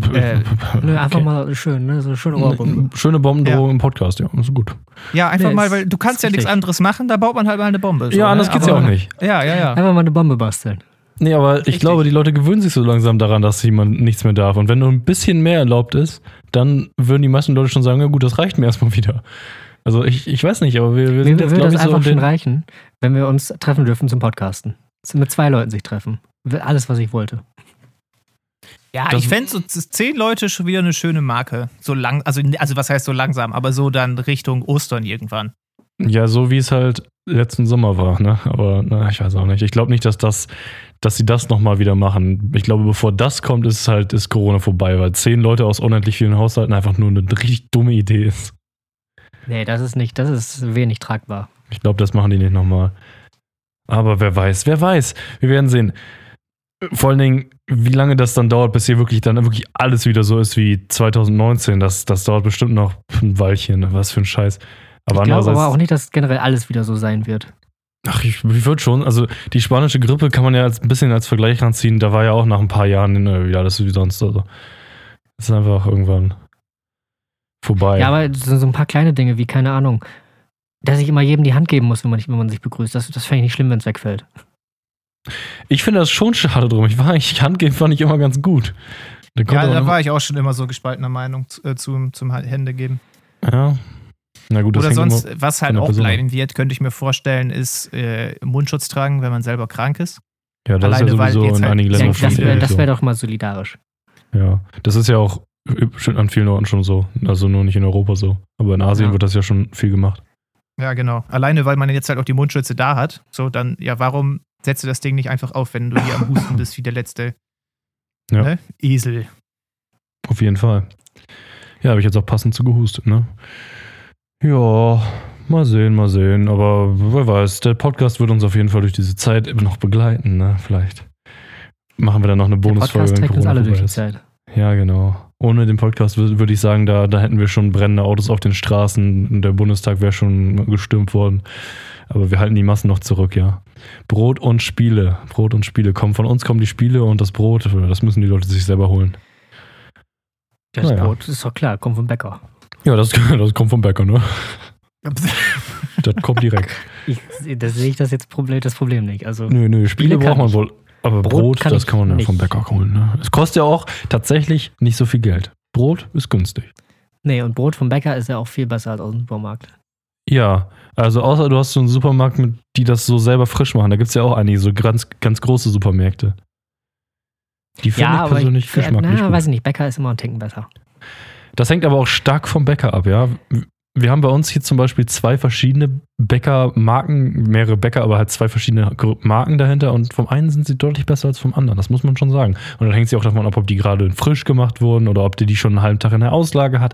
Nö, einfach okay. mal schön, ne? So eine schöne Ohrbombe. Schöne Bombendrohung im Podcast, ja, ist gut. ja, einfach Nee, mal, weil du kannst ja nichts anderes machen, da baut man halt mal eine Bombe. so, ja, ne? anders geht's ja Aber- auch nicht. Ja, ja, ja. Einfach mal eine Bombe basteln. Nee, aber ich Richtig. glaube, die Leute gewöhnen sich so langsam daran, dass jemand nichts mehr darf. Und wenn nur ein bisschen mehr erlaubt ist, dann würden die meisten Leute schon sagen, ja gut, das reicht mir erstmal wieder. Also ich, ich weiß nicht, aber wir, wir Mir sind jetzt, würde glaube das ich, so einfach in schon reichen, wenn wir uns treffen dürfen zum Podcasten. Mit zwei Leuten sich treffen. Alles, was ich wollte. Ja, Das- ich fände so zehn Leute schon wieder eine schöne Marke. So lang, also, also was heißt so langsam, aber so dann Richtung Ostern irgendwann. Ja, so wie es halt letzten Sommer war, ne? Aber na, ich weiß auch nicht. Ich glaube nicht, dass das, dass sie das nochmal wieder machen. Ich glaube, bevor das kommt, ist halt, ist Corona vorbei, weil zehn Leute aus unendlich vielen Haushalten einfach nur eine richtig dumme Idee ist. Nee, das ist nicht, das ist wenig tragbar. Ich glaube, das machen die nicht nochmal. Aber wer weiß, wer weiß. Wir werden sehen. Vor allen Dingen, wie lange das dann dauert, bis hier wirklich dann wirklich alles wieder so ist wie 2019. Das, das dauert bestimmt noch ein Weilchen. Was für ein Scheiß. Aber ich glaube aber auch nicht, dass generell alles wieder so sein wird. Ach, ich, ich würde schon. Also, die spanische Grippe kann man ja als, ein bisschen als Vergleich ranziehen. Da war ja auch nach ein paar Jahren äh, wieder alles wie sonst. Also, das ist einfach irgendwann vorbei. Ja, aber so, so ein paar kleine Dinge, wie, keine Ahnung, dass ich immer jedem die Hand geben muss, wenn man, nicht, wenn man sich begrüßt. Das, das fände ich nicht schlimm, wenn es wegfällt. ich finde das schon schade drum. Ich war eigentlich, Handgeben fand ich immer ganz gut. Da Ja, da war ich auch schon immer so gespaltener Meinung zu, äh, zum, zum Hände geben. Ja. Na gut, das Oder sonst, was halt auch bleiben wird, könnte ich mir vorstellen, ist äh, Mundschutz tragen, wenn man selber krank ist. Ja, das Alleine, ist ja sowieso in halt- einigen Ja, Ländern das schon wäre das so. wär doch mal solidarisch. Ja, das ist ja auch an vielen Orten schon so. Also nur nicht in Europa so. Aber in Asien Ja. wird das ja schon viel gemacht. Ja, genau. Alleine, weil man jetzt halt auch die Mundschütze da hat. So, dann, ja, warum setzt du das Ding nicht einfach auf, wenn du hier am Husten bist wie der letzte Ja. ne? Esel? Auf jeden Fall. Ja, habe ich jetzt auch passend zu gehustet, ne? Ja, mal sehen, mal sehen. Aber wer weiß, der Podcast wird uns auf jeden Fall durch diese Zeit immer noch begleiten, ne? Vielleicht machen wir dann noch eine Der Bonusfolge, Podcast wenn trägt uns Corona alle durch die. Zeit. Ja, genau. Ohne den Podcast wür- würde ich sagen, da, da hätten wir schon brennende Autos auf den Straßen der Bundestag wäre schon gestürmt worden. Aber wir halten die Massen noch zurück, ja. Brot und Spiele. Brot und Spiele. Kommen von uns kommen die Spiele und das Brot, das müssen die Leute sich selber holen. Das Naja. Brot ist doch klar, kommt vom Bäcker. Ja, das, das kommt vom Bäcker, ne? Das kommt direkt. Ich, da sehe ich das jetzt Problem, das Problem nicht. Also, Nö, nö, Spiele Spiele braucht man wohl. Aber Brot Brot, das kann man ja nicht. vom Bäcker holen. Ne? Es kostet ja auch tatsächlich nicht so viel Geld. Brot ist günstig. nee, und Brot vom Bäcker ist ja auch viel besser als aus dem Supermarkt. Ja, also außer du hast so einen Supermarkt, mit, die das so selber frisch machen. Da gibt es ja auch einige so ganz, ganz große Supermärkte. Die finde ja, ich persönlich ich, geschmacklich na, gut. weiß ich nicht, Bäcker ist immer ein Ticken besser. Das hängt aber auch stark vom Bäcker ab, ja. Wir haben bei uns hier zum Beispiel zwei verschiedene Bäckermarken, mehrere Bäcker, aber halt zwei verschiedene Marken dahinter und vom einen sind sie deutlich besser als vom anderen, das muss man schon sagen. Und dann hängt es ja auch davon ab, ob die gerade frisch gemacht wurden oder ob die die schon einen halben Tag in der Auslage hat.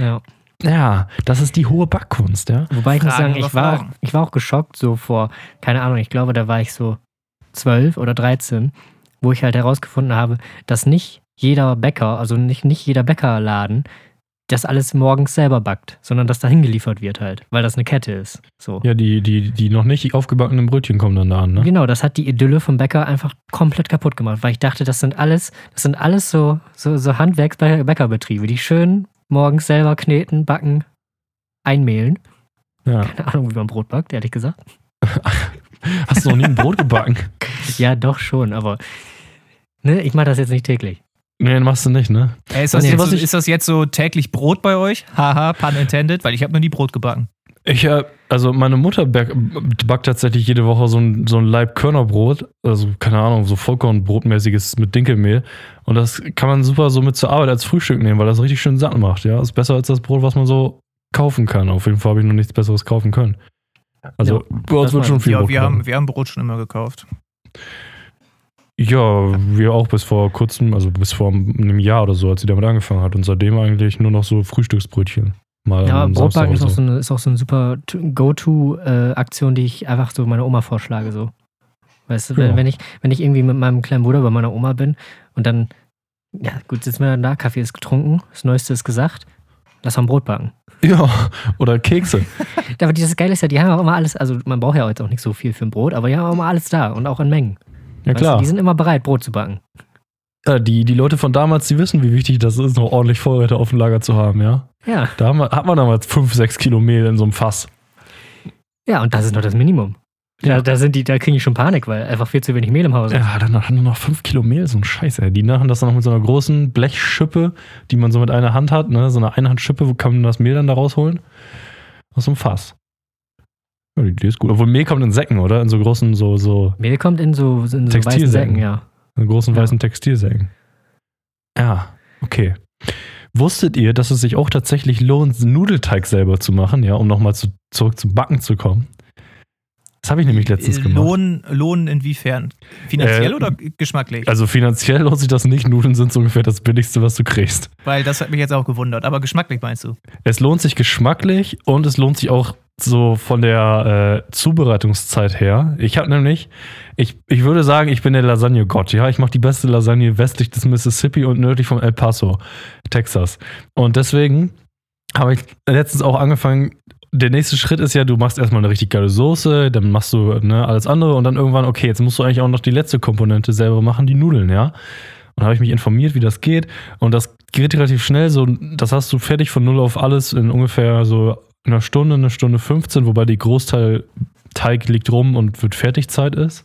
Ja. Ja, das ist die hohe Backkunst, ja. Wobei ich muss sagen, ich war, ich war auch geschockt, so vor, keine Ahnung, ich glaube, da war ich so zwölf oder 13, wo ich halt herausgefunden habe, dass nicht jeder Bäcker, also nicht, nicht jeder Bäckerladen, das alles morgens selber backt, sondern dass da hingeliefert wird halt, weil das eine Kette ist. So. Ja, die, die, die noch nicht aufgebackenen Brötchen kommen dann da an, ne? Genau, das hat die Idylle vom Bäcker einfach komplett kaputt gemacht, weil ich dachte, das sind alles, das sind alles so, so, so Handwerksbäckerbetriebe, die schön morgens selber kneten, backen, einmehlen. Ja. Keine Ahnung, wie man Brot backt, ehrlich gesagt. Hast du noch nie ein Brot gebacken? Ja, doch schon, aber ne, ich mache das jetzt nicht täglich. Nee, machst du nicht, ne? Ey, ist, das du, jetzt so, ist das jetzt so täglich Brot bei euch? Haha, pun intended, weil ich habe noch nie Brot gebacken. Ich, äh, also meine Mutter back, backt tatsächlich jede Woche so ein, so ein Laib Körnerbrot, also keine Ahnung, so Vollkornbrotmäßiges mit Dinkelmehl. Und das kann man super so mit zur Arbeit als Frühstück nehmen, weil das richtig schön satt macht, ja. Ist besser als das Brot, was man so kaufen kann. Auf jeden Fall habe ich noch nichts Besseres kaufen können. Also bei uns wird schon viel Ja, wir haben, wir haben Brot schon immer gekauft. Ja, wir auch bis vor kurzem, also bis vor einem Jahr oder so, als sie damit angefangen hat. Und seitdem eigentlich nur noch so Frühstücksbrötchen. Mal Ja, am Brotbacken ist so eine, ist auch so eine super Go-To-Aktion, die ich einfach so meiner Oma vorschlage. So. Weißt du, Ja. wenn, wenn, ich, wenn ich irgendwie mit meinem kleinen Bruder bei meiner Oma bin und dann, ja gut, sitzen wir dann da, Kaffee ist getrunken, das Neueste ist gesagt, lass mal ein Brot backen. Ja, oder Kekse. Aber dieses Geile ist ja, die haben auch immer alles, also man braucht ja heute auch nicht so viel für ein Brot, aber die haben auch immer alles da und auch in Mengen. Ja, Weißt klar. Du, die sind immer bereit, Brot zu backen. Ja, die, die Leute von damals, die wissen, wie wichtig das ist, noch ordentlich Vorräte auf dem Lager zu haben, ja. Ja. Da haben wir, hat man damals 5, 6 Kilo Mehl in so einem Fass. Ja, und das ist noch das Minimum. Ja, da sind die, da kriege ich schon Panik, weil einfach viel zu wenig Mehl im Haus ist. Ja, dann hat nur noch 5 Kilo Mehl, so ein Scheiß, ey. Die machen das dann noch mit so einer großen Blechschippe, die man so mit einer Hand hat, ne? So eine Einhandschippe, wo kann man das Mehl dann da rausholen? Aus so einem Fass. Ja, die Idee ist gut. Obwohl Mehl kommt in Säcken, oder? In so großen, so, so, Mehl kommt in so, in so weißen Textilsäcken. Säcken, ja. in großen Ja. weißen Textilsäcken. Ja, okay. Wusstet ihr, dass es sich auch tatsächlich lohnt, Nudelteig selber zu machen, ja, um nochmal zu, zurück zum Backen zu kommen? Das habe ich nämlich letztens Äh, gemacht. Lohn, Lohn inwiefern? Finanziell Äh, oder geschmacklich? Also finanziell lohnt sich das nicht. Nudeln sind so ungefähr das Billigste, was du kriegst. Weil das hat mich jetzt auch gewundert. Aber geschmacklich meinst du? Es lohnt sich geschmacklich und es lohnt sich auch so von der äh, Zubereitungszeit her. Ich habe nämlich, ich, ich würde sagen, ich bin der Lasagne-Gott. Ja, ich mache die beste Lasagne westlich des Mississippi und nördlich von El Paso, Texas. Und deswegen habe ich letztens auch angefangen. Der nächste Schritt ist ja, du machst erstmal eine richtig geile Soße, dann machst du ne, alles andere und dann irgendwann, okay, jetzt musst du eigentlich auch noch die letzte Komponente selber machen, die Nudeln, ja. Und habe ich mich informiert, wie das geht. Und das geht relativ schnell. So, das hast du fertig von null auf alles in ungefähr so einer Stunde, eine Stunde 15, wobei die Großteil Teig liegt rum und wird Fertigzeit ist.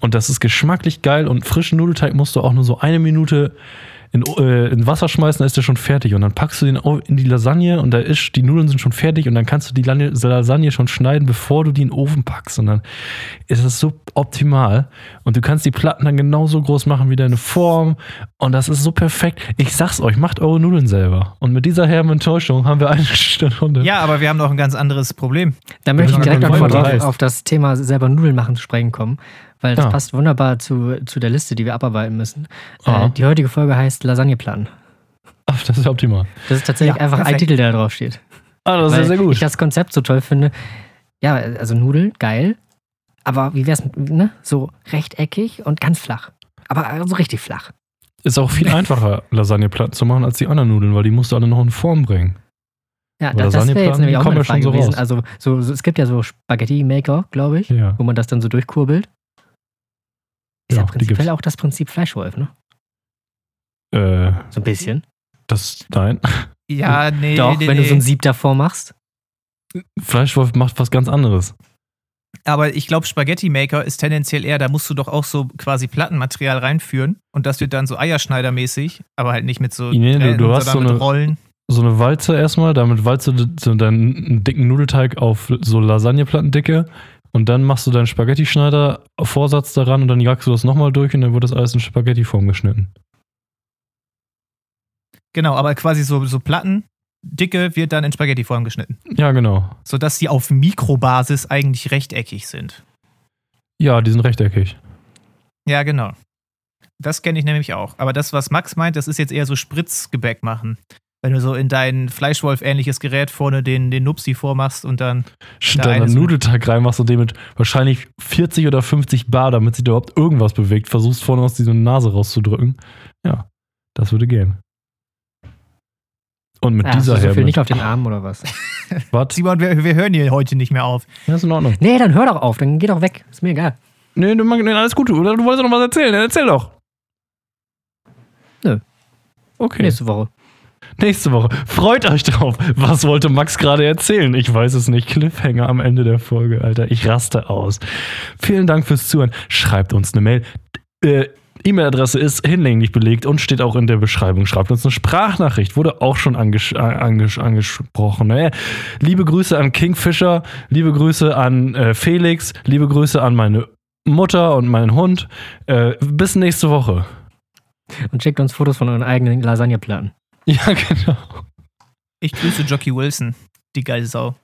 Und das ist geschmacklich geil und frischen Nudelteig musst du auch nur so eine Minute in, äh, in Wasser schmeißen, dann ist der schon fertig. Und dann packst du den in die Lasagne und da ist, die Nudeln sind schon fertig und dann kannst du die Lasagne, schon schneiden, bevor du die in den Ofen packst. Und dann ist es so optimal. Und du kannst die Platten dann genauso groß machen wie deine Form. Und das ist so perfekt. Ich sag's euch, macht eure Nudeln selber. Und mit dieser herben Enttäuschung haben wir eine Stunde. Ja, aber wir haben noch ein ganz anderes Problem. Da möchte ich direkt mal auf das Thema selber Nudeln machen zu sprechen kommen, weil das Ja. passt wunderbar zu, zu der Liste, die wir abarbeiten müssen. Äh, die heutige Folge heißt Lasagneplan. Ach, das ist optimal. Das ist tatsächlich Ja, einfach ein perfekt. Titel, der da drauf steht. Ah, das ist weil ja sehr gut. ich das Konzept so toll finde. Ja, also Nudeln, geil. Aber wie wär's, mit, ne? So rechteckig und ganz flach. Aber so richtig flach. Ist auch viel einfacher, Lasagneplatten zu machen, als die anderen Nudeln, weil die musst du alle noch in Form bringen. Ja, das, das wäre jetzt nämlich auch meine Frage so gewesen. raus. Also, so, so, es gibt ja so Spaghetti-Maker, glaube ich, Ja. wo man das dann so durchkurbelt. Ist ja, Ja, prinzipiell auch das Prinzip Fleischwolf, ne? Äh, So ein bisschen. das, nein. Ja, nee. Doch, nee, wenn nee. du so ein Sieb davor machst. Fleischwolf macht was ganz anderes. Aber ich glaube, Spaghetti Maker ist tendenziell eher, da musst du doch auch so quasi Plattenmaterial reinführen und das wird dann so Eierschneidermäßig, aber halt nicht mit so Nee, du- Tränen, du hast sondern so eine- Rollen. So eine Walze erstmal, damit walzt du deinen dicken Nudelteig auf so Lasagneplattendicke und dann machst du deinen Spaghetti-Schneider Vorsatz daran und dann jagst du das nochmal durch und dann wird das alles in Spaghetti-Form geschnitten. Genau, aber quasi so, so Platten, dicke wird dann in Spaghetti-Form geschnitten. Ja, genau. Sodass die auf Mikrobasis eigentlich rechteckig sind. Ja, die sind rechteckig. Ja, genau. Das kenne ich nämlich auch. Aber das, was Max meint, das ist jetzt eher so Spritzgebäck machen. Wenn du so in dein Fleischwolf-ähnliches Gerät vorne den, den Nupsi vormachst und dann. Stimmt, dann einen ist- Nudelteig reinmachst und den mit wahrscheinlich 40 oder 50 Bar, damit sich da überhaupt irgendwas bewegt, versuchst vorne aus dieser Nase rauszudrücken. Ja, das würde gehen. Und mit Ja, dieser hast du so viel Herbe. nicht auf den Armen oder was? Was? Simon, wir, wir hören hier heute nicht mehr auf. Ja, ist in Ordnung. Nee, dann hör doch auf, dann geh doch weg. Ist mir egal. Nee, du, nee, alles gut, oder? Du wolltest doch noch was erzählen, dann erzähl doch. Nö. Okay. Nächste Woche. Nächste Woche. Freut euch drauf. Was wollte Max gerade erzählen? Ich weiß es nicht. Cliffhanger am Ende der Folge, Alter. Ich raste aus. Vielen Dank fürs Zuhören. Schreibt uns eine Mail. Äh, E-Mail-Adresse ist hinlänglich belegt und steht auch in der Beschreibung. Schreibt uns eine Sprachnachricht. Wurde auch schon anges äh, anges angesprochen. Ne? Liebe Grüße an Kingfisher. Liebe Grüße an äh, Felix. Liebe Grüße an meine Mutter und meinen Hund. Äh, bis nächste Woche. Und schickt uns Fotos von euren eigenen Lasagneplatten. Ja, genau. Ich grüße Jockey Wilson, die geile Sau.